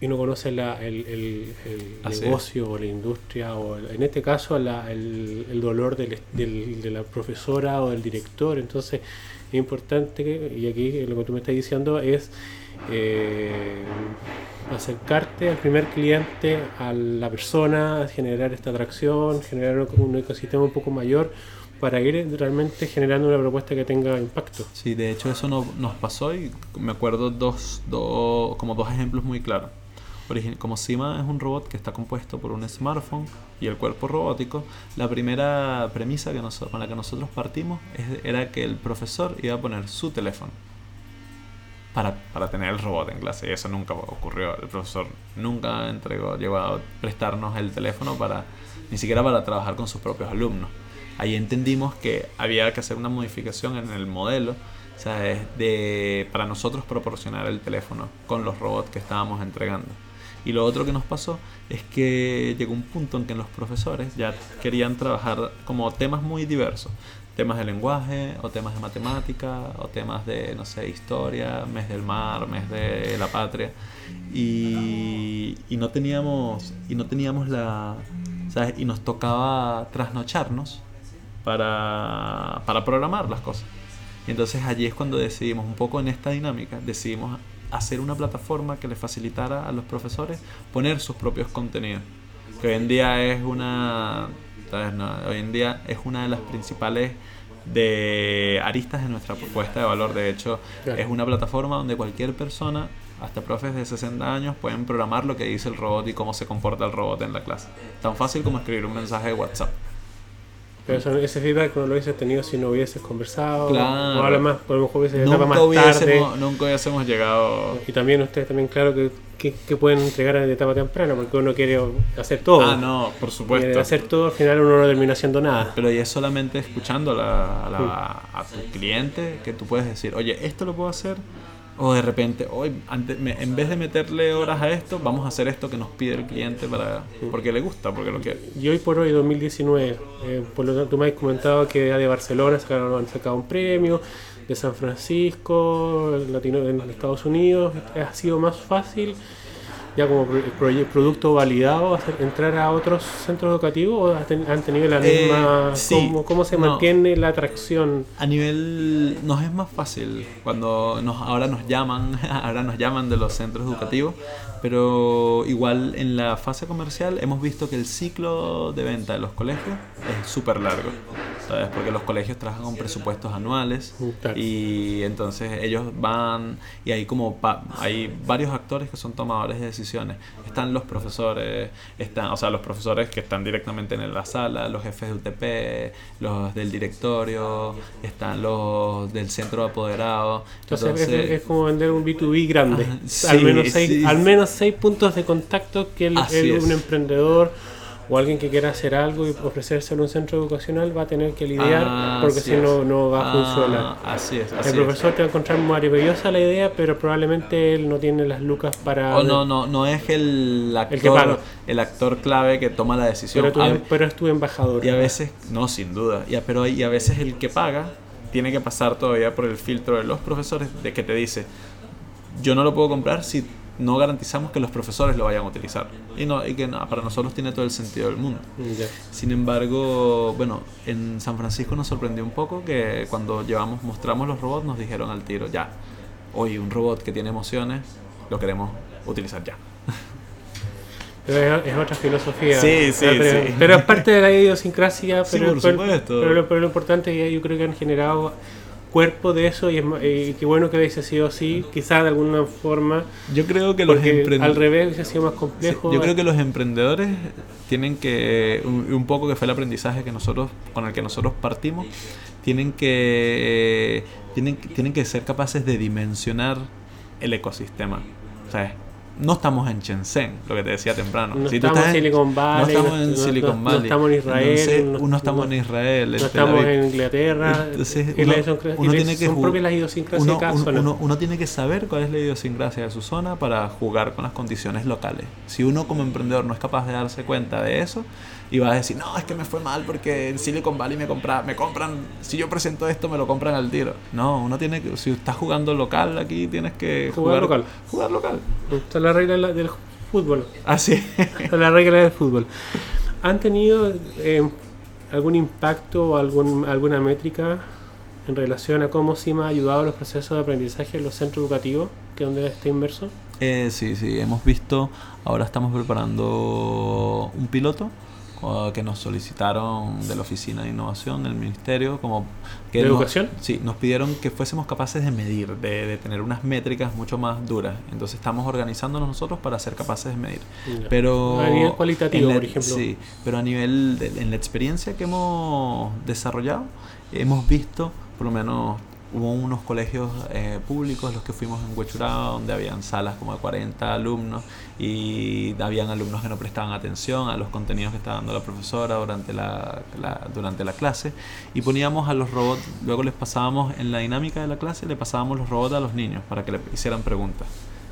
y no conoce el, el, negocio o la industria, o en este caso el, dolor del, de la profesora o del director. Entonces es importante, y aquí lo que tú me estás diciendo es eh, acercarte al primer cliente, a la persona, generar esta atracción, generar un ecosistema un poco mayor para ir realmente generando una propuesta que tenga impacto. Sí, de hecho eso no, nos pasó y me acuerdo dos, dos, como dos ejemplos muy claros como Sima es un robot que está compuesto por un smartphone y el cuerpo robótico, la primera premisa que con la que nosotros partimos era que el profesor iba a poner su teléfono para, para, tener el robot en clase. Y eso nunca ocurrió. El profesor nunca entregó, llegó a prestarnos el teléfono para ni siquiera para trabajar con sus propios alumnos. Ahí entendimos que había que hacer una modificación en el modelo De, para nosotros proporcionar el teléfono con los robots que estábamos entregando. Y lo otro que nos pasó es que llegó un punto en que los profesores ya querían trabajar como temas muy diversos. Temas de lenguaje, o temas de matemática, o temas de, no sé, historia, mes del mar, mes de la patria. Y, y no teníamos, y no teníamos la... ¿sabes? Y nos tocaba trasnocharnos para, para programar las cosas. Y entonces allí es cuando decidimos, un poco en esta dinámica, decidimos hacer una plataforma que le facilitara a los profesores poner sus propios contenidos. Que hoy en día es una. hoy en día es una de las principales de aristas de nuestra propuesta de valor. De hecho, es una plataforma donde cualquier persona, hasta profes de 60 años, pueden programar lo que dice el robot y cómo se comporta el robot en la clase. Tan fácil como escribir un mensaje de WhatsApp. Pero ese feedback no lo hubieses tenido si no hubieses conversado. Claro. O a lo mejor hubiese nunca más tarde. Nunca hubiésemos llegado. Y también ustedes también, claro, que, que, pueden entregar en etapa temprana, porque uno quiere hacer todo. Ah, no, por supuesto. Quiere hacer todo, al final uno no termina haciendo nada. Pero ya es solamente escuchando a, a tu cliente que tú puedes decir, oye, esto lo puedo hacer o de repente, hoy en vez de meterle horas a esto, vamos a hacer esto que nos pide el cliente para porque le gusta, porque lo quiere. Y hoy por hoy, 2019, eh, por lo tanto, tú me has comentado que de Barcelona sacaron, han sacado un premio, de San Francisco, Latino, en Estados Unidos. ¿Ha sido más fácil ya como producto validado entrar a otros centros educativos o han tenido la eh, misma ¿cómo, se mantiene la atracción a nivel nos es más fácil cuando nos ahora nos llaman ahora nos llaman de los centros educativos pero igual en la fase comercial hemos visto que el ciclo de venta de los colegios es súper largo ¿sabes? porque los colegios trabajan con presupuestos anuales y entonces ellos van y hay como hay varios actores que son tomadores de decisiones. Están los profesores están o sea los profesores que están directamente en la sala los jefes de UTP los del directorio están los del centro de apoderado entonces, es, como vender un B2B grande. Al menos seis, al menos seis puntos de contacto que el, un emprendedor o alguien que quiera hacer algo y ofrecerse en un centro educacional va a tener que lidiar ah, porque si no, no va a funcionar. Ah, así es. el profesor te va a encontrar maravillosa la idea, pero probablemente él no tiene las lucas para. O no, no, no es el actor, el, actor clave que toma la decisión. Pero, es tu embajador. Y a veces, no, sin duda. Y a, pero y a veces el que paga tiene que pasar todavía por el filtro de los profesores de que te dice, yo no lo puedo comprar si no garantizamos que los profesores lo vayan a utilizar. Y, no, y que no, para nosotros tiene todo el sentido del mundo. Sin embargo, bueno, en San Francisco nos sorprendió un poco que cuando llevamos, mostramos los robots nos dijeron al tiro, ya, hoy un robot que tiene emociones, lo queremos utilizar ya. Pero es, otra filosofía. Sí, sí, pero, sí. pero es parte de la idiosincrasia. Sí, por. Pero, lo- pero lo importante es que yo creo que han generado cuerpo de eso y, es, y qué bueno que hubiese sido así, quizás de alguna forma, Yo creo que los porque al emprendedores... revés hubiese sido más Sí, complejo. yo creo que los emprendedores tienen que, un, un poco que fue el aprendizaje que nosotros, con el que nosotros partimos, tienen que, tienen, tienen que ser capaces de dimensionar el ecosistema. O sea, no estamos en Shenzhen, lo que te decía temprano. No Si tú estamos estás en Silicon Valley, No estamos en no- Silicon no- no Valley. estamos en Israel, Entonces, no- uno estamos en Israel. no estamos en Inglaterra, Entonces, uno- tiene que son ju- propias las idiosincrasias uno, de cada uno- zona. uno- uno tiene que saber cuál es la idiosincrasia de su zona para jugar con las condiciones locales. Si uno como emprendedor no es capaz de darse cuenta de eso y va a decir, no, es que me fue mal porque en Silicon Valley me, compra, me compran, si yo presento esto me lo compran al tiro. No, uno tiene que, si estás jugando local aquí tienes que Jugar local. Jugar local. Esta es la regla de la- del fútbol. Así. Esta es la regla del fútbol. ¿Han tenido eh, algún impacto o algún, alguna métrica en relación a cómo SIMA ha ayudado a los procesos de aprendizaje en los centros educativos, que es donde está inmerso? Eh, sí, sí, hemos visto, ahora estamos preparando un piloto que nos solicitaron de la Oficina de Innovación del Ministerio, como que ¿De nos- educación? Sí, nos pidieron que fuésemos capaces de medir, de, de tener unas métricas mucho más duras. Entonces estamos organizándonos nosotros para ser capaces de medir. Pero A nivel cualitativo, la- por ejemplo. Sí, pero a nivel de, en la experiencia que hemos desarrollado, hemos visto, por lo menos hubo unos colegios eh, públicos, los que fuimos en Huechuraba, donde habían salas como de 40 alumnos y habían alumnos que no prestaban atención a los contenidos que estaba dando la profesora durante la, durante la clase y poníamos a los robots, luego les pasábamos en la dinámica de la clase, le pasábamos los robots a los niños para que le hicieran preguntas.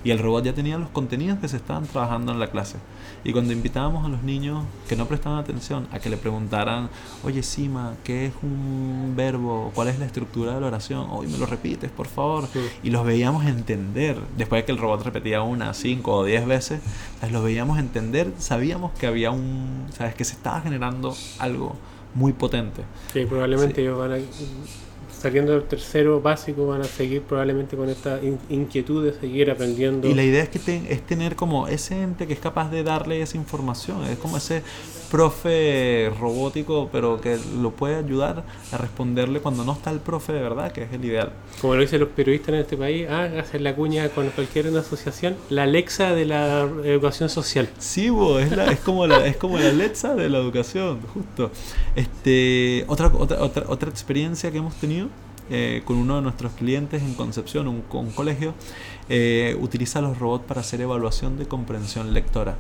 Y el robot ya tenía los contenidos que se estaban trabajando en la clase. Y cuando invitábamos a los niños que no prestaban atención a que le preguntaran, oye Sima, ¿qué es un verbo? ¿Cuál es la estructura de la oración? Hoy me lo repites, por favor. Sí. Y los veíamos entender. Después de que el robot repetía una, cinco o diez veces, los veíamos entender. Sabíamos que había un, sabes, que se estaba generando algo muy potente. Que probablemente ellos van a, saliendo del tercero básico, van a seguir probablemente con esta in- inquietud de seguir aprendiendo. Y la idea es que ten- es tener como ese ente que es capaz de darle esa información. Es como ese profe robótico, pero que lo puede ayudar a responderle cuando no está el profe de verdad, que es el ideal. Como lo dicen los periodistas en este país, ah, hacer la cuña con cualquier una asociación, la Alexa de la educación social. Sí, bo, es, la- es como la, es como la Alexa de la educación, justo. Este, otra, otra, otra, otra experiencia que hemos tenido eh, con uno de nuestros clientes en Concepción, un, un colegio, eh, utiliza los robots para hacer evaluación de comprensión lectora.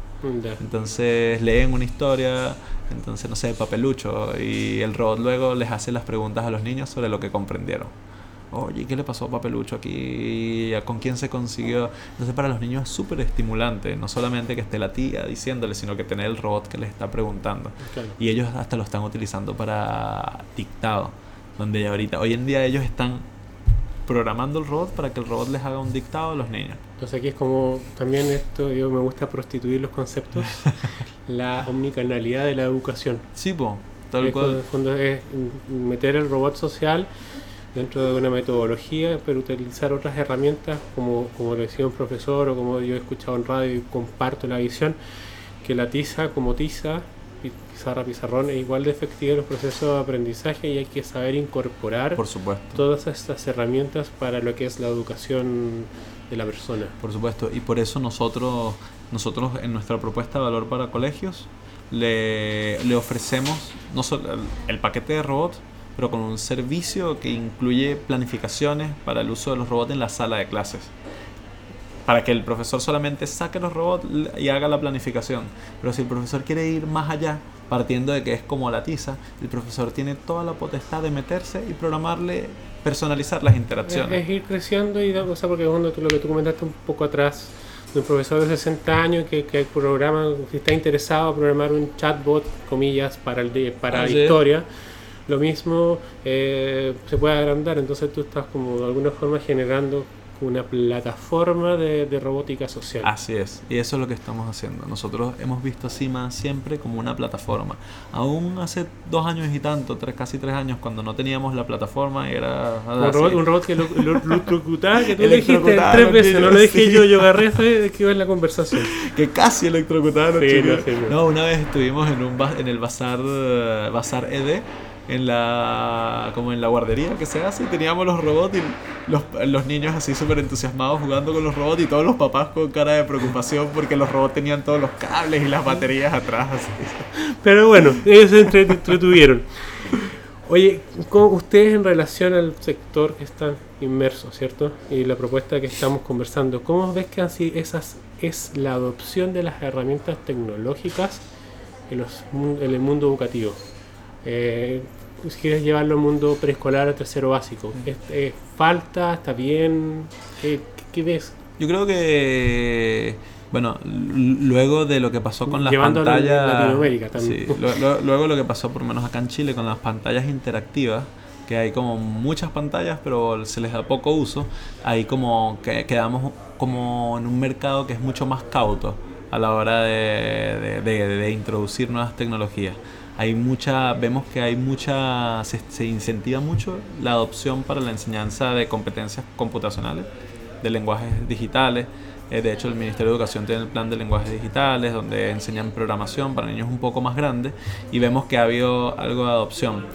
Entonces leen una historia, entonces no sé, papelucho, y el robot luego les hace las preguntas a los niños sobre lo que comprendieron. Oye, ¿qué le pasó a Papelucho aquí? ¿Con quién se consiguió? Entonces para los niños es súper estimulante, no solamente que esté la tía diciéndole, sino que tener el robot que les está preguntando. Y ellos hasta lo están utilizando para dictado, donde ya ahorita, hoy en día ellos están programando el robot para que el robot les haga un dictado a los niños. Entonces aquí es como también esto, yo me gusta prostituir los conceptos, la omnicanalidad de la educación. Sí, po, tal Es, cual. en el fondo es meter el robot social dentro de una metodología, pero utilizar otras herramientas, como, como lo decía un profesor o como yo he escuchado en radio y comparto la visión, que la tiza como tiza, pizarra, pizarrón, es igual de efectiva en los procesos de aprendizaje y hay que saber incorporar Por supuesto. todas estas herramientas para lo que es la educación de la persona. Por supuesto, y por eso nosotros, nosotros en nuestra propuesta de valor para colegios le, le ofrecemos no solo el, el paquete de robots, pero con un servicio que incluye planificaciones para el uso de los robots en la sala de clases. Para que el profesor solamente saque los robots y haga la planificación. Pero si el profesor quiere ir más allá, partiendo de que es como la tiza, el profesor tiene toda la potestad de meterse y programarle, personalizar las Es, interacciones. es ir creciendo y, o sea, porque cuando tú, lo que tú comentaste un poco atrás, de un profesor de 60 años que, que programa, que está interesado en programar un chatbot, comillas, para, el de- para Ah, la historia, lo mismo eh, se puede agrandar, entonces tú estás como de alguna forma generando una plataforma de, de robótica social. Así es, y eso es lo que estamos haciendo. Nosotros hemos visto CIMA siempre como una plataforma. Aún hace dos años y tanto, tres, casi tres años, cuando no teníamos la plataforma, era... un, robot, un robot que lo, lo, lo electrocutaba, que tú dijiste a tres veces, no niños, lo dije sí. yo, yo agarré eso de que iba en la conversación. que casi electrocutaron a Sí, no, no. No, una vez estuvimos en un en el bazar eh, bazar ED en la como en la guardería que se hace teníamos los robots y los, los niños así súper entusiasmados jugando con los robots y todos los papás con cara de preocupación porque los robots tenían todos los cables y las baterías atrás así. Pero bueno, ellos se entre- entretuvieron. Oye, ¿cómo ustedes en relación al sector que están inmersos, ¿cierto? Y la propuesta que estamos conversando, ¿cómo ves que así esas es la adopción de las herramientas tecnológicas en, los, en el mundo educativo? Eh, si quieres llevarlo al mundo preescolar a tercero básico, ¿es, es falta? ¿Está bien? ¿Qué, qué ves? Yo creo que bueno, luego de lo que pasó con las Llevándolo a pantallas Latinoamérica también. Sí, lo- lo- luego lo que pasó por menos acá en Chile con las pantallas interactivas, que hay como muchas pantallas pero se les da poco uso, ahí como que quedamos como en un mercado que es mucho más cauto a la hora de, de- de- de introducir nuevas tecnologías. Hay mucha, vemos que hay mucha, se, se incentiva mucho la adopción para la enseñanza de competencias computacionales, de lenguajes digitales. Eh, de hecho, el Ministerio de Educación tiene el plan de lenguajes digitales, donde enseñan programación para niños un poco más grandes, y vemos que ha habido algo de adopción.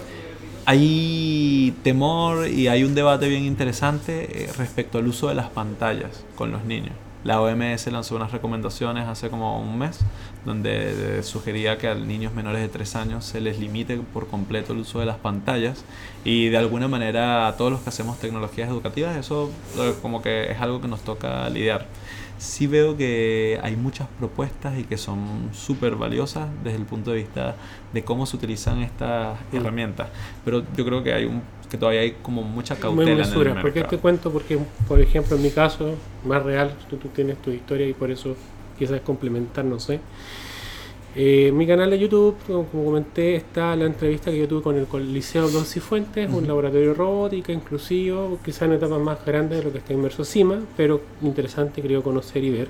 Hay temor y hay un debate bien interesante eh, respecto al uso de las pantallas con los niños. La OMS lanzó unas recomendaciones hace como un mes donde sugería que a niños menores de 3 años se les limite por completo el uso de las pantallas y de alguna manera a todos los que hacemos tecnologías educativas eso eh, como que es algo que nos toca lidiar. Sí veo que hay muchas propuestas y que son súper valiosas desde el punto de vista de cómo se utilizan estas herramientas, pero yo creo que hay un que todavía hay como mucha Muy cautela en el mesura. ¿Por qué te cuento? Porque, por ejemplo, en mi caso, más real, tú, tú tienes tu historia y por eso quizás complementar, no sé. Eh, en mi canal de YouTube, como, como comenté, está la entrevista que yo tuve con el, Liceo Don Cifuentes, un Ujú. laboratorio de robótica inclusivo, quizás en etapas más grandes de lo que está inmerso CIMA, pero interesante creo conocer y ver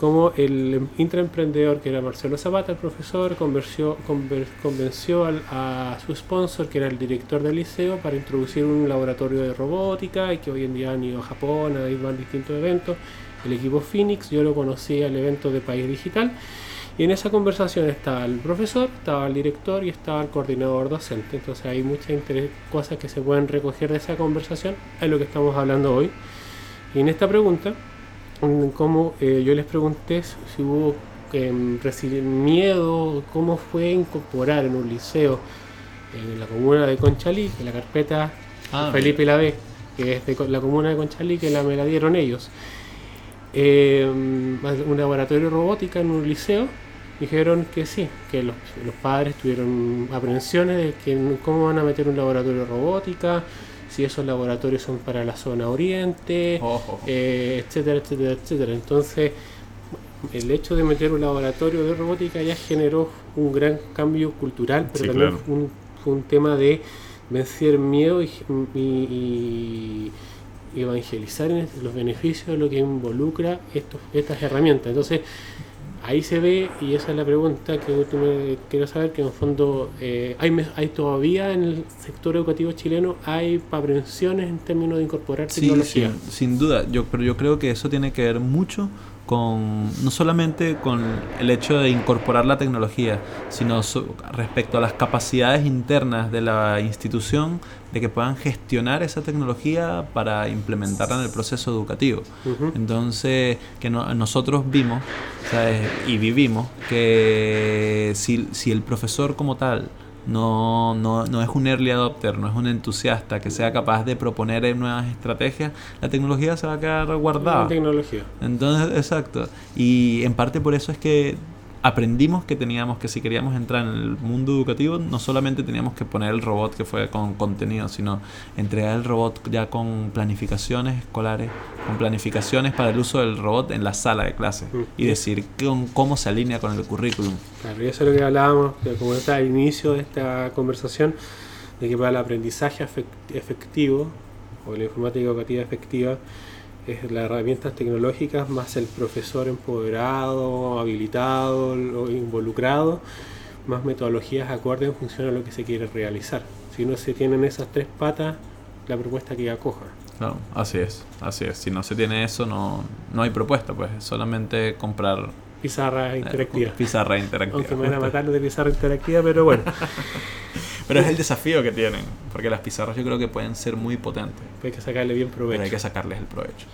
cómo el intraemprendedor que era Marcelo Zapata, el profesor, convenció, conver- convenció al- a su sponsor, que era el director del liceo, para introducir un laboratorio de robótica y que hoy en día han ido a Japón, a ir a distintos eventos. El equipo Phoenix, yo lo conocí al evento de País Digital. Y en esa conversación estaba el profesor, estaba el director y estaba el coordinador docente. Entonces hay muchas cosas que se pueden recoger de esa conversación, es lo que estamos hablando hoy. Y en esta pregunta, como eh, yo les pregunté si hubo em, reci- miedo, cómo fue incorporar en un liceo en la comuna de Conchalí, en la carpeta Ah, Felipe la B, que es de la comuna de Conchalí, que la, me la dieron ellos. Eh, un laboratorio de robótica en un liceo, dijeron que sí, que los, los padres tuvieron aprensiones de que cómo van a meter un laboratorio de robótica, si esos laboratorios son para la zona oriente, Ojo. eh, etcétera, etcétera, etcétera. Entonces, el hecho de meter un laboratorio de robótica ya generó un gran cambio cultural, pero Sí, también claro. un, fue un tema de vencer miedo y, y- y evangelizar los beneficios de lo que involucra estos, estas herramientas. Entonces, ahí se ve, y esa es la pregunta que quiero saber, que en el fondo eh, hay, hay todavía en el sector educativo chileno, hay aprensiones en términos de incorporar Sí, tecnología. sin, sin duda, yo, pero yo creo que eso tiene que ver mucho con, no solamente con el hecho de incorporar la tecnología, sino so- respecto a las capacidades internas de la institución de que puedan gestionar esa tecnología para implementarla en el proceso educativo. Entonces, que no- nosotros vimos ¿sabes? y vivimos que si, si el profesor como tal no, no, no es un early adopter, no es un entusiasta que sea capaz de proponer nuevas estrategias, la tecnología se va a quedar guardada. Tecnología. Entonces, exacto. Y en parte por eso es que aprendimos que teníamos que si queríamos entrar en el mundo educativo, no solamente teníamos que poner el robot que fue con contenido, sino entregar el robot ya con planificaciones escolares, con planificaciones para el uso del robot en la sala de clase Mm. y decir con- cómo se alinea con el currículum. Claro, y eso es lo que hablábamos, que como está al inicio de esta conversación, de que para el aprendizaje efectivo, o la informática educativa efectiva, es las herramientas tecnológicas más el profesor empoderado, habilitado o involucrado, más metodologías acorde en función a lo que se quiere realizar. Si no se tienen esas tres patas, la propuesta que acoja. No, así es, así es. Si no se tiene eso, no, no hay propuesta, pues solamente comprar pizarra interactiva. pizarra interactiva. Aunque me van a matar de pizarra interactiva, pero bueno. pero es el desafío que tienen, porque las pizarras yo creo que pueden ser muy potentes. Hay que sacarle bien provecho. Pero hay que sacarles el provecho.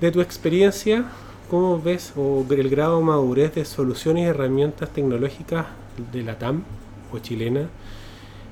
De tu experiencia, ¿cómo ves o el grado de madurez de soluciones y herramientas tecnológicas de la TAM o chilena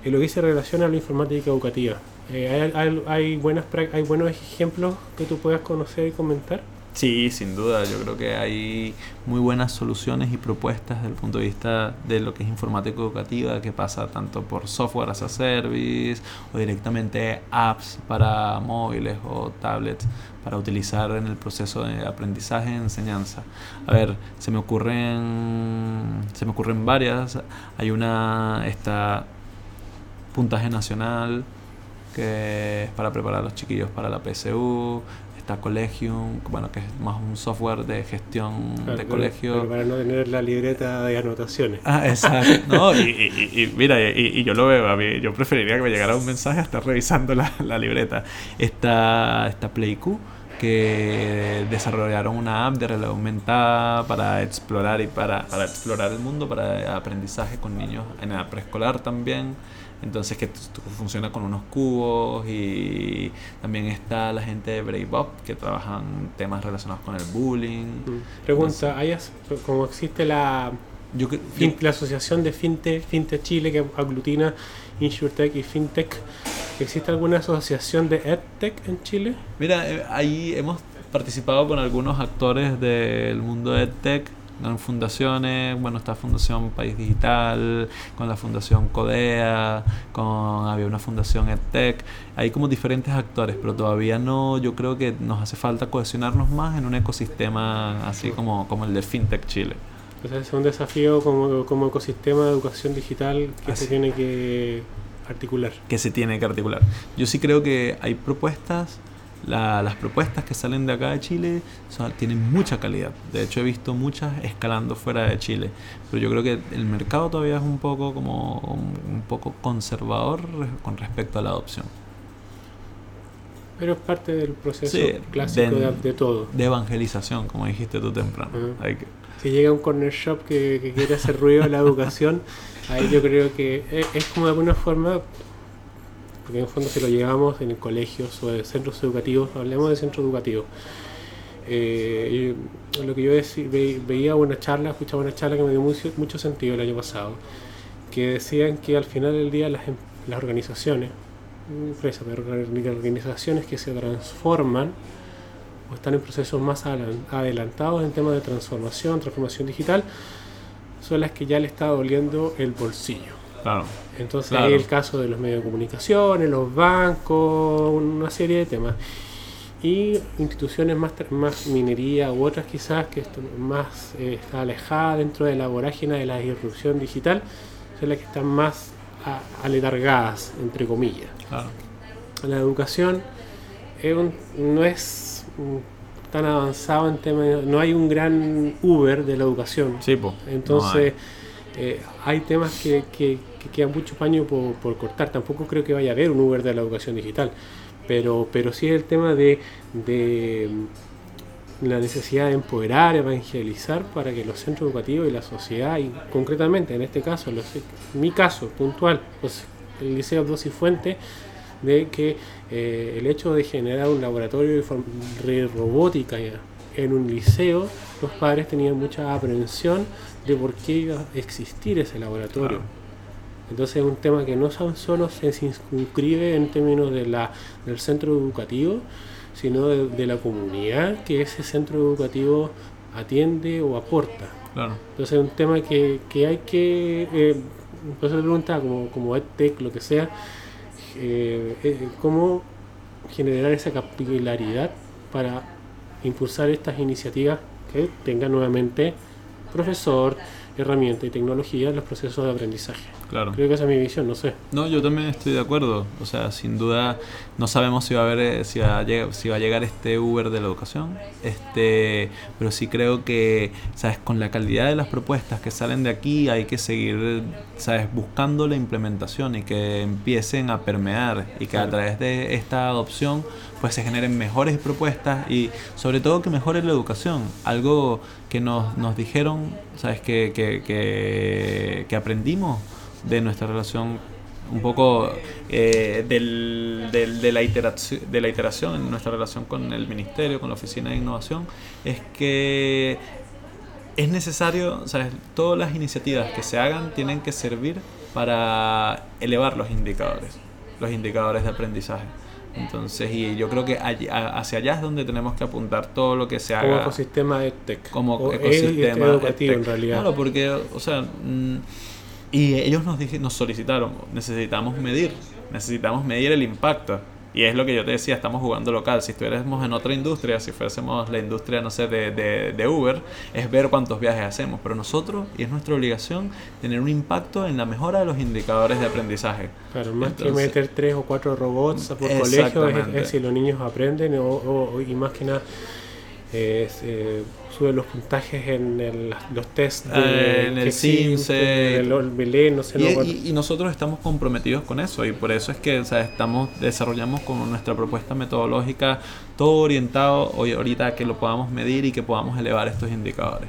en lo que se relaciona a la informática educativa? Eh, ¿hay, hay, buenas, ¿Hay buenos ejemplos que tú puedas conocer y comentar? Sí, sin duda. Yo creo que hay muy buenas soluciones y propuestas desde el punto de vista de lo que es informática educativa, que pasa tanto por software as a service o directamente apps para móviles o tablets para utilizar en el proceso de aprendizaje y enseñanza. A ver, se me ocurren se me ocurren varias. Hay una esta puntaje nacional que es para preparar a los chiquillos para la PSU, está Collegium, bueno, que es más un software de gestión de colegio. para no tener la libreta de anotaciones. Ah, exacto. No, y, mira, y, yo lo veo, a mí, yo preferiría que me llegara un mensaje a estar revisando la, la libreta. Está, está PlayQ que desarrollaron una app de realidad aumentada para explorar y para, para explorar el mundo, para aprendizaje con niños en la preescolar también. Entonces que funciona con unos cubos y también está la gente de Brave Up que trabajan temas relacionados con el bullying. Pregunta, como existe la, la asociación de FinTech, FinTech Chile que aglutina InsurTech y FinTech, ¿existe alguna asociación de EdTech en Chile? Mira, eh, ahí hemos participado con algunos actores del mundo EdTech con fundaciones, bueno, está Fundación País Digital, con la Fundación Codea, con había una Fundación EdTech, hay como diferentes actores, pero todavía no, yo creo que nos hace falta cohesionarnos más en un ecosistema así como, como el de FinTech Chile. es un desafío como, como ecosistema de educación digital que se tiene que articular. Que se tiene que articular. Yo sí creo que hay propuestas las propuestas que salen de acá de Chile tienen mucha calidad. De hecho, he visto muchas escalando fuera de Chile. Pero yo creo que el mercado todavía es un poco como un, poco conservador con respecto a la adopción. Pero es parte del proceso clásico de, todo. De evangelización, como dijiste tú temprano. Si llega un corner shop que, que quiere hacer ruido a la educación, ahí yo creo que es, es como de alguna forma porque en el fondo si lo llevamos en colegios o en centros educativos, hablemos de centros educativos. Eh, lo que yo veía una charla, escuchaba una charla que me dio mucho, sentido el año pasado, que decían que al final del día las, em, organizaciones, empresas, organizaciones que se transforman o están en procesos más adelantados en temas de transformación, transformación digital, son las que ya le está doliendo el bolsillo. Entonces hay el caso de los medios de comunicación, los bancos, una serie de temas. Y instituciones más, más minería u otras quizás que están más eh, alejadas dentro de la vorágine de la disrupción digital, son las que están más aletargadas, entre comillas. La educación no es tan avanzado en temas, no hay un gran Uber de la educación. Sí, Entonces, eh, hay temas que, que, que, quedan mucho paño por, cortar. Tampoco creo que vaya a haber un Uber de la educación digital, pero, pero sí el tema de, de mm, la necesidad de empoderar, evangelizar para que los centros educativos y la sociedad, y concretamente en este caso, los, mi caso puntual, el Liceo Dos y Fuente, de que eh, el hecho de generar un laboratorio de robótica en un liceo, los padres tenían mucha aprensión de por qué iba a existir ese laboratorio. Entonces es un tema que no solo se inscribe en términos de la, del centro educativo, sino de, la comunidad que ese centro educativo atiende o aporta. Entonces es un tema que, hay que, eh, entonces pregunta como, como EdTech, lo que sea, eh, eh, cómo generar esa capilaridad para impulsar estas iniciativas que tengan nuevamente profesor, herramientas y tecnología en los procesos de aprendizaje. Claro. Creo que esa es mi visión, no sé. No, yo también estoy de acuerdo. O sea, sin duda no sabemos si va a haber, eh, si va a llegar, si va a llegar este Uber de la educación. Este, pero sí creo que, sabes, con la calidad de las propuestas que salen de aquí hay que seguir, sabes, buscando la implementación y que empiecen a permear y que a través de esta adopción pues se generen mejores propuestas y sobre todo que mejore la educación. Algo que nos, nos dijeron, sabes, que, que, que, que aprendimos de nuestra relación un poco eh, del, del- de, la iteración, de la iteración en nuestra relación con el ministerio, con la oficina de innovación, es que es necesario, ¿sabes? todas las iniciativas que se hagan tienen que servir para elevar los indicadores, los indicadores de aprendizaje. Entonces, y yo creo que allí- hacia allá es donde tenemos que apuntar todo lo que se Como haga ecosistema EdTech. como o ecosistema ed- educativo en realidad. Claro, porque, o sea, mm, y ellos nos, nos solicitaron, necesitamos medir, necesitamos medir el impacto. Y es lo que yo te decía, estamos jugando local. Si estuviéramos en otra industria, si fuésemos la industria, no sé, de, de, de Uber, es ver cuántos viajes hacemos. Pero nosotros, y es nuestra obligación, tener un impacto en la mejora de los indicadores de aprendizaje. Claro, más que Entonces- meter tres o cuatro robots por colegio, es, es si los niños aprenden o, o- y más que nada es, eh, suben los puntajes en el- los test de, Eh, en el CIMSE. en el Belén, no sé, no Y, acuerdo. y- y nosotros estamos comprometidos con eso y por eso es que o sea, estamos desarrollamos con nuestra propuesta metodológica todo orientado hoy ahorita a que lo podamos medir y que podamos elevar estos indicadores.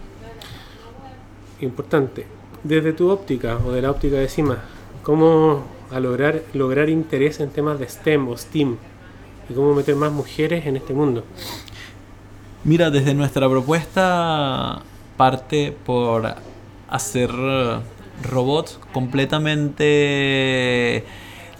Importante, desde tu óptica o de la óptica de CIMA, ¿cómo a lograr, lograr interés en temas de STEM o STEAM? Y cómo meter más mujeres en este mundo. Mira, desde nuestra propuesta parte por hacer eh, robots completamente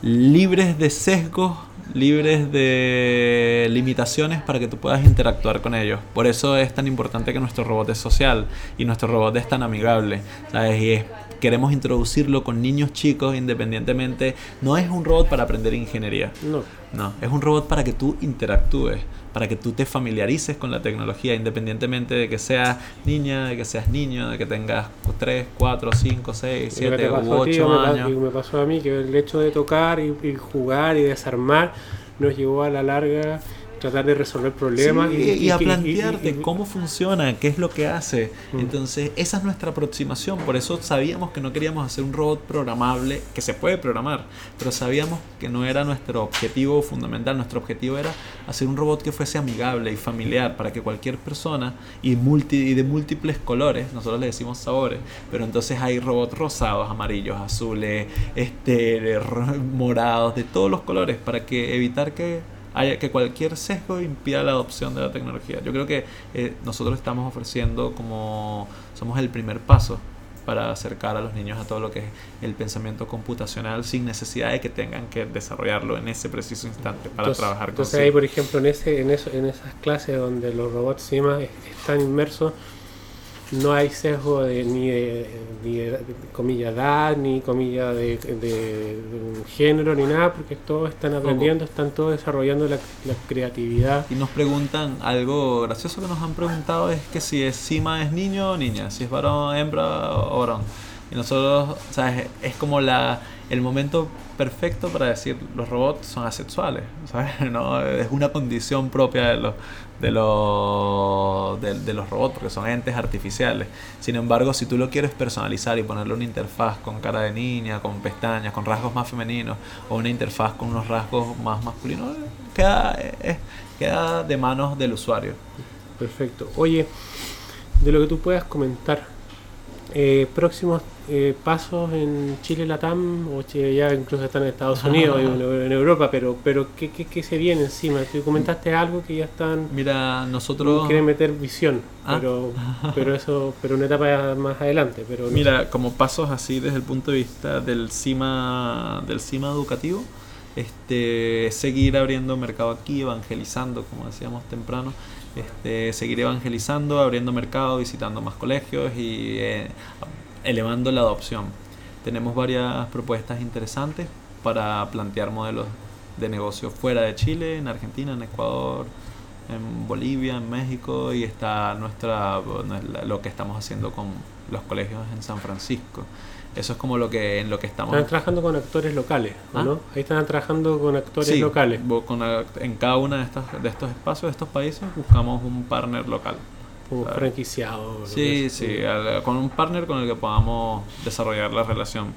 libres de sesgos, libres de limitaciones para que tú puedas interactuar con ellos. Por eso es tan importante que nuestro robot es social y nuestro robot es tan amigable. ¿sabes? Y es- queremos introducirlo con niños chicos independientemente. No es un robot para aprender ingeniería. No, No, es un robot para que tú interactúes, para que tú te familiarices con la tecnología, independientemente de que seas niña, de que seas niño, de que tengas 3, 4, 5, 6, Lo que 7 te u pasó a ti, 8 me pa- años. y me pasó a mí que el hecho de tocar y, y jugar y desarmar nos llevó a la larga tratar de resolver problemas Sí, y, y, a y- plantearte y- cómo funciona, qué es lo que hace. Mm. Entonces, esa es nuestra aproximación. Por eso sabíamos que no queríamos hacer un robot programable, que se puede programar, pero sabíamos que no era nuestro objetivo fundamental. Nuestro objetivo era hacer un robot que fuese amigable y familiar para que cualquier persona y, multi, y de múltiples colores, nosotros le decimos sabores, pero entonces hay robots rosados, amarillos, azules, este, morados, de todos los colores, para que evitar que haya que cualquier sesgo impida la adopción de la tecnología. Yo creo que eh, nosotros estamos ofreciendo como somos el primer paso para acercar a los niños a todo lo que es el pensamiento computacional sin necesidad de que tengan que desarrollarlo en ese preciso instante para entonces, trabajar con entonces ahí por ejemplo en ese en eso en esas clases donde los robots CIMA es- están inmersos no hay sesgo de, ni de, ni de, comilla edad ni comilla de, de- de género ni nada porque todos están aprendiendo están todos desarrollando la, la creatividad Y nos preguntan, algo gracioso que nos han preguntado es que si es Sima es niño o niña, si es varón, hembra o varón. Y nosotros, ¿sabes? Es como la, el momento perfecto para decir los robots son asexuales, ¿sabes? No, es una condición propia de los, de, los, de, los robots porque son entes artificiales. Sin embargo, si tú lo quieres personalizar y ponerle una interfaz con cara de niña, con pestañas, con rasgos más femeninos o una interfaz con unos rasgos más masculinos, queda, eh, queda de manos del usuario. Perfecto. Oye, de lo que tú puedas comentar, eh, próximos eh, pasos en Chile Latam, o Chile ya incluso están en Estados Unidos y en, en Europa, pero pero ¿qué, qué, qué se viene encima? Tú comentaste algo que ya están Mira, nosotros... quieren meter visión, Ah. pero pero eso, pero una etapa más adelante, pero no Mira, como pasos así desde el punto de vista del CIMA, del CIMA educativo, este, seguir abriendo mercado aquí, evangelizando, como decíamos temprano, este, seguir evangelizando, abriendo mercado, visitando más colegios y eh, elevando la adopción. Tenemos varias propuestas interesantes para plantear modelos de negocio fuera de Chile, en Argentina, en Ecuador, en Bolivia, en México y está nuestra lo que estamos haciendo con los colegios en San Francisco. Eso es como lo que en lo que estamos. Están trabajando con actores locales, ¿Ah? ¿no? Ahí están trabajando con actores Sí, locales. con en cada uno de estos, de estos espacios, de estos países, buscamos un partner local. Franquiciados. lo Sí, sí, al- con un partner con el que podamos desarrollar la relación.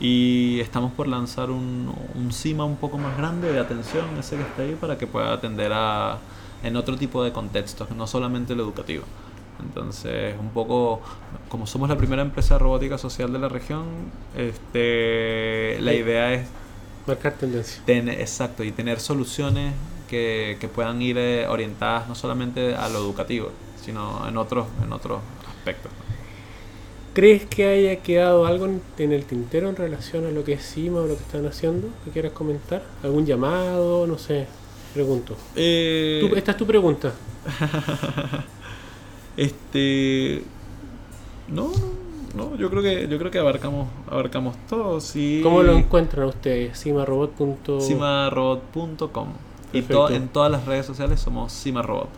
Y estamos por lanzar un, un CIMA un poco más grande de atención, ese que está ahí, para que pueda atender a, en otro tipo de contextos, no solamente el educativo. Entonces, un poco, como somos la primera empresa de robótica social de la región, este, la idea es Marcar tendencia. tener, exacto, y tener soluciones que, que puedan ir eh, orientadas no solamente a lo educativo, sino en otros, en otros aspectos. ¿Crees que haya quedado algo en, en el tintero en relación a lo que es CIMA o lo que están haciendo? ¿Que quieras comentar? ¿Algún llamado? No sé. Pregunto. Eh, Tú- esta es tu pregunta. este no, no, yo creo que yo creo que abarcamos abarcamos todo, sí. ¿Cómo lo encuentran ustedes? CIMARobot. cimarobot.com y to- en todas las redes sociales somos cimarobot.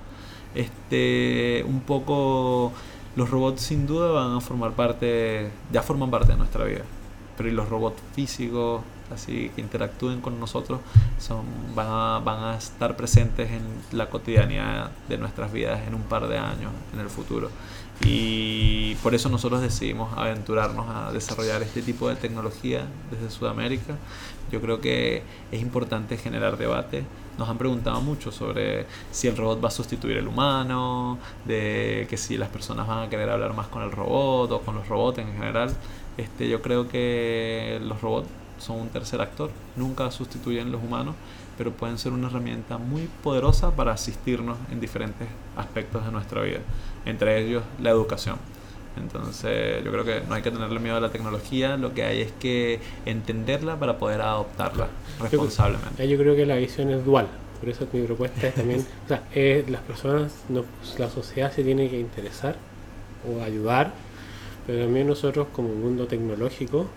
Este, un poco los robots sin duda van a formar parte, ya forman parte de nuestra vida. Pero y los robots físicos, así que interactúen con nosotros, son, van, a, van a estar presentes en la cotidianidad de nuestras vidas en un par de años, en el futuro. Y por eso nosotros decidimos aventurarnos a desarrollar este tipo de tecnología desde Sudamérica. Yo creo que es importante generar debate. Nos han preguntado mucho sobre si el robot va a sustituir el humano, de que si las personas van a querer hablar más con el robot o con los robots en general. Este, yo creo que los robots son un tercer actor, nunca sustituyen los humanos, pero pueden ser una herramienta muy poderosa para asistirnos en diferentes aspectos de nuestra vida, entre ellos la educación. Entonces yo creo que no hay que tenerle miedo a la tecnología, lo que hay es que entenderla para poder adoptarla responsablemente. Yo creo que la visión es dual. Por eso mi propuesta es también, o sea, eh, las personas, no, la sociedad se tiene que interesar o ayudar, pero también nosotros como mundo tecnológico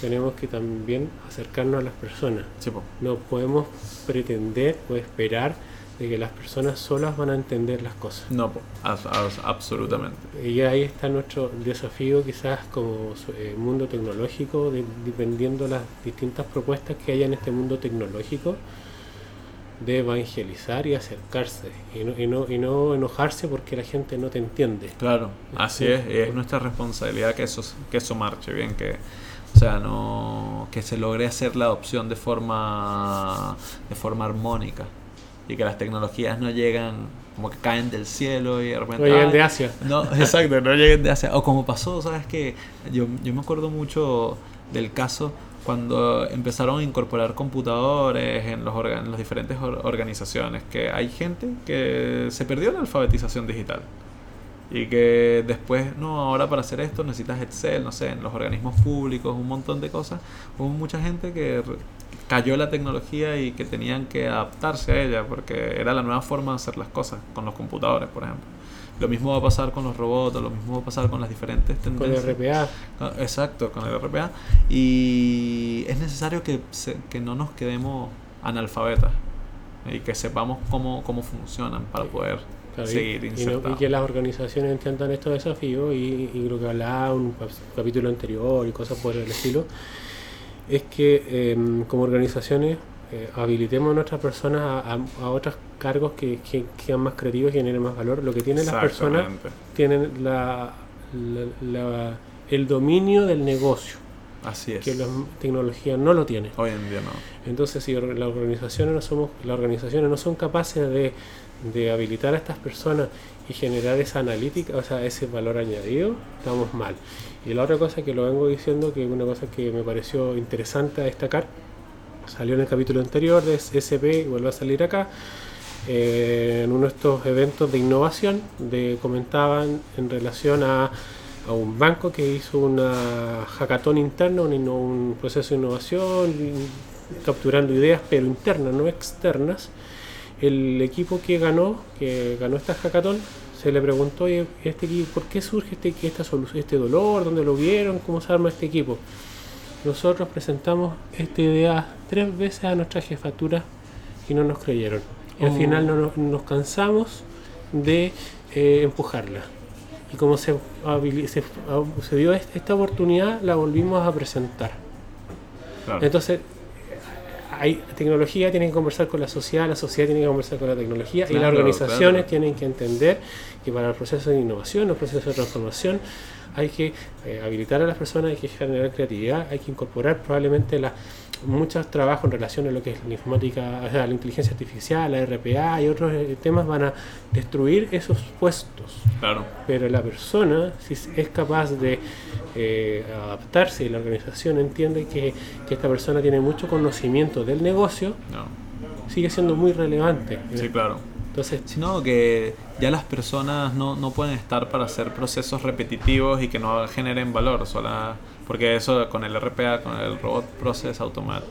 tenemos que también acercarnos a las personas. Sí, po. No podemos pretender o esperar de que las personas solas van a entender las cosas. No, po, as- as- absolutamente. Y ahí está nuestro desafío quizás como eh, mundo tecnológico, de- dependiendo las distintas propuestas que haya en este mundo tecnológico, de evangelizar y acercarse y no, y no, y no enojarse porque la gente no te entiende. Claro, así Sí. es, y es nuestra responsabilidad que eso, que eso marche bien, que, o sea, no, que se logre hacer la adopción de forma, de forma armónica y que las tecnologías no llegan como que caen del cielo y de repente... No llegan "Ay, de Asia. No, exacto, no lleguen de Asia. O como pasó, ¿sabes que Yo, yo me acuerdo mucho del caso cuando empezaron a incorporar computadores en los en las diferentes or- organizaciones, que hay gente que se perdió la alfabetización digital. Y que después, no, ahora para hacer esto necesitas Excel, no sé, en los organismos públicos, un montón de cosas. Hubo mucha gente que cayó la tecnología y que tenían que adaptarse a ella porque era la nueva forma de hacer las cosas con los computadores, por ejemplo. Lo mismo va a pasar con los robots, lo mismo va a pasar con las diferentes Con tendencias. el RPA. Exacto, con el RPA. Y es necesario que, se- que no nos quedemos analfabetas y que sepamos cómo, cómo funcionan para poder Claro, y- seguir y, no- y insertados. que las organizaciones entiendan estos desafíos y, y lo que hablaba un cap- capítulo anterior y cosas por el estilo es que em, como organizaciones eh, habilitemos a nuestras personas a, a- a otros cargos que, que, que sean más creativos y generen más valor. Lo que tienen las personas tienen la, la- la- el dominio del negocio, Así es. que la tecnología no lo tiene. Hoy en día no. Entonces, si las organizaciones no somos, las organizaciones no son capaces de, de habilitar a estas personas y generar esa analítica, o sea, ese valor añadido, estamos mal. Y la otra cosa que lo vengo diciendo, que es una cosa que me pareció interesante a destacar, salió en el capítulo anterior de SP y vuelve a salir acá, eh, en uno de estos eventos de innovación, de, comentaban en relación a, a un banco que hizo una hackathon interna, un, un proceso de innovación, capturando ideas pero internas, no externas. El equipo que ganó, que ganó esta hackathon, se le preguntó, "Oye, este equipo, ¿por qué surge este, esta este dolor? ¿Dónde lo vieron? ¿Cómo se arma este equipo? Nosotros presentamos esta idea tres veces a nuestra jefatura y no nos creyeron. Y al Oh. final no nos, nos cansamos de eh, empujarla. y como se, se, se, dio esta oportunidad, la volvimos a presentar. Entonces, hay tecnología, tienen que conversar con la sociedad, la sociedad tiene que conversar con la tecnología y las organizaciones tienen que entender que para el proceso de innovación, los procesos de transformación, hay que eh, habilitar a las personas, hay que generar creatividad, hay que incorporar probablemente la, muchos trabajos en relación a lo que es la informática, o sea, la inteligencia artificial, la RPA y otros eh, temas van a destruir esos puestos. Claro. Pero la persona, si es capaz de eh, adaptarse y la organización entiende que, que, esta persona tiene mucho conocimiento del negocio, sigue siendo muy relevante. Sí, claro. Entonces, sino que ya las personas no, no, pueden estar para hacer procesos repetitivos y que no generen valor, sola, porque eso con el RPA, con el Robot Process Automat,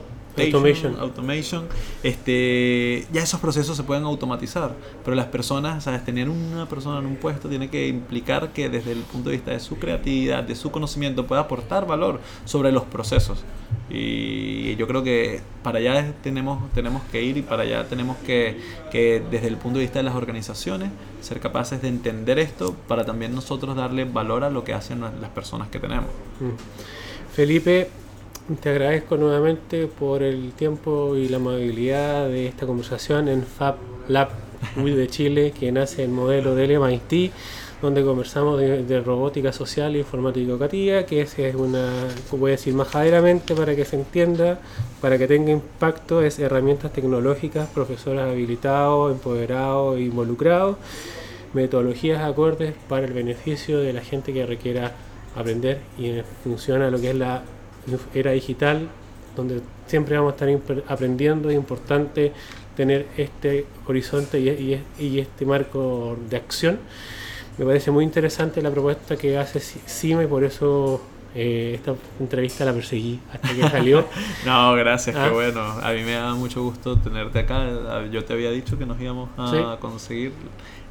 Automation. Automation, este, ya esos procesos se pueden automatizar, pero las personas, ¿sabes? Tener una persona en un puesto tiene que implicar que desde el punto de vista de su creatividad, de su conocimiento, pueda aportar valor sobre los procesos. Y yo creo que para allá tenemos, tenemos que ir y para allá tenemos que, que, desde el punto de vista de las organizaciones, ser capaces de entender esto para también nosotros darle valor a lo que hacen las personas que tenemos. Mm. Felipe, te agradezco nuevamente por el tiempo y la amabilidad de esta conversación en Fab Lab de Chile, que nace el modelo del MIT, donde conversamos de, robótica social e informática educativa, que es, una, voy a decir majaderamente para que se entienda, para que tenga impacto, es herramientas tecnológicas, profesores habilitados, empoderados, involucrados, metodologías acordes para el beneficio de la gente que requiera aprender y funciona lo que es la era digital, donde siempre vamos a estar aprendiendo, es importante tener este horizonte y, este marco de acción. Me parece muy interesante la propuesta que hace CIMA y por eso eh, esta entrevista la perseguí hasta que salió. no, gracias, qué ah. bueno. A mí me da mucho gusto tenerte acá. Yo te había dicho que nos íbamos a conseguir.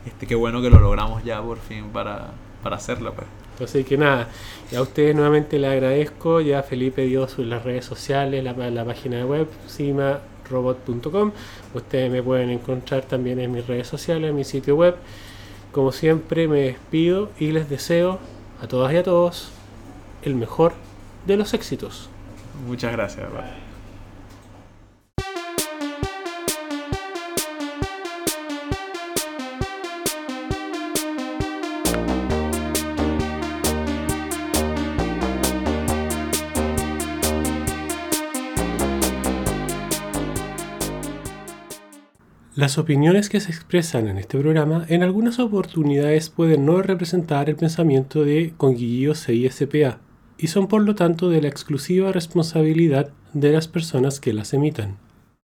Este, qué bueno que lo logramos ya por fin para, para hacerlo. Pues. Así que nada, a ustedes nuevamente les agradezco. Ya Felipe dio sus las redes sociales, la, la página web, cimarobot.com. Ustedes me pueden encontrar también en mis redes sociales, en mi sitio web. Como siempre me despido y les deseo a todas y a todos el mejor de los éxitos. Muchas gracias. Las opiniones que se expresan en este programa en algunas oportunidades pueden no representar el pensamiento de Conguillío CISPA y son por lo tanto de la exclusiva responsabilidad de las personas que las emitan.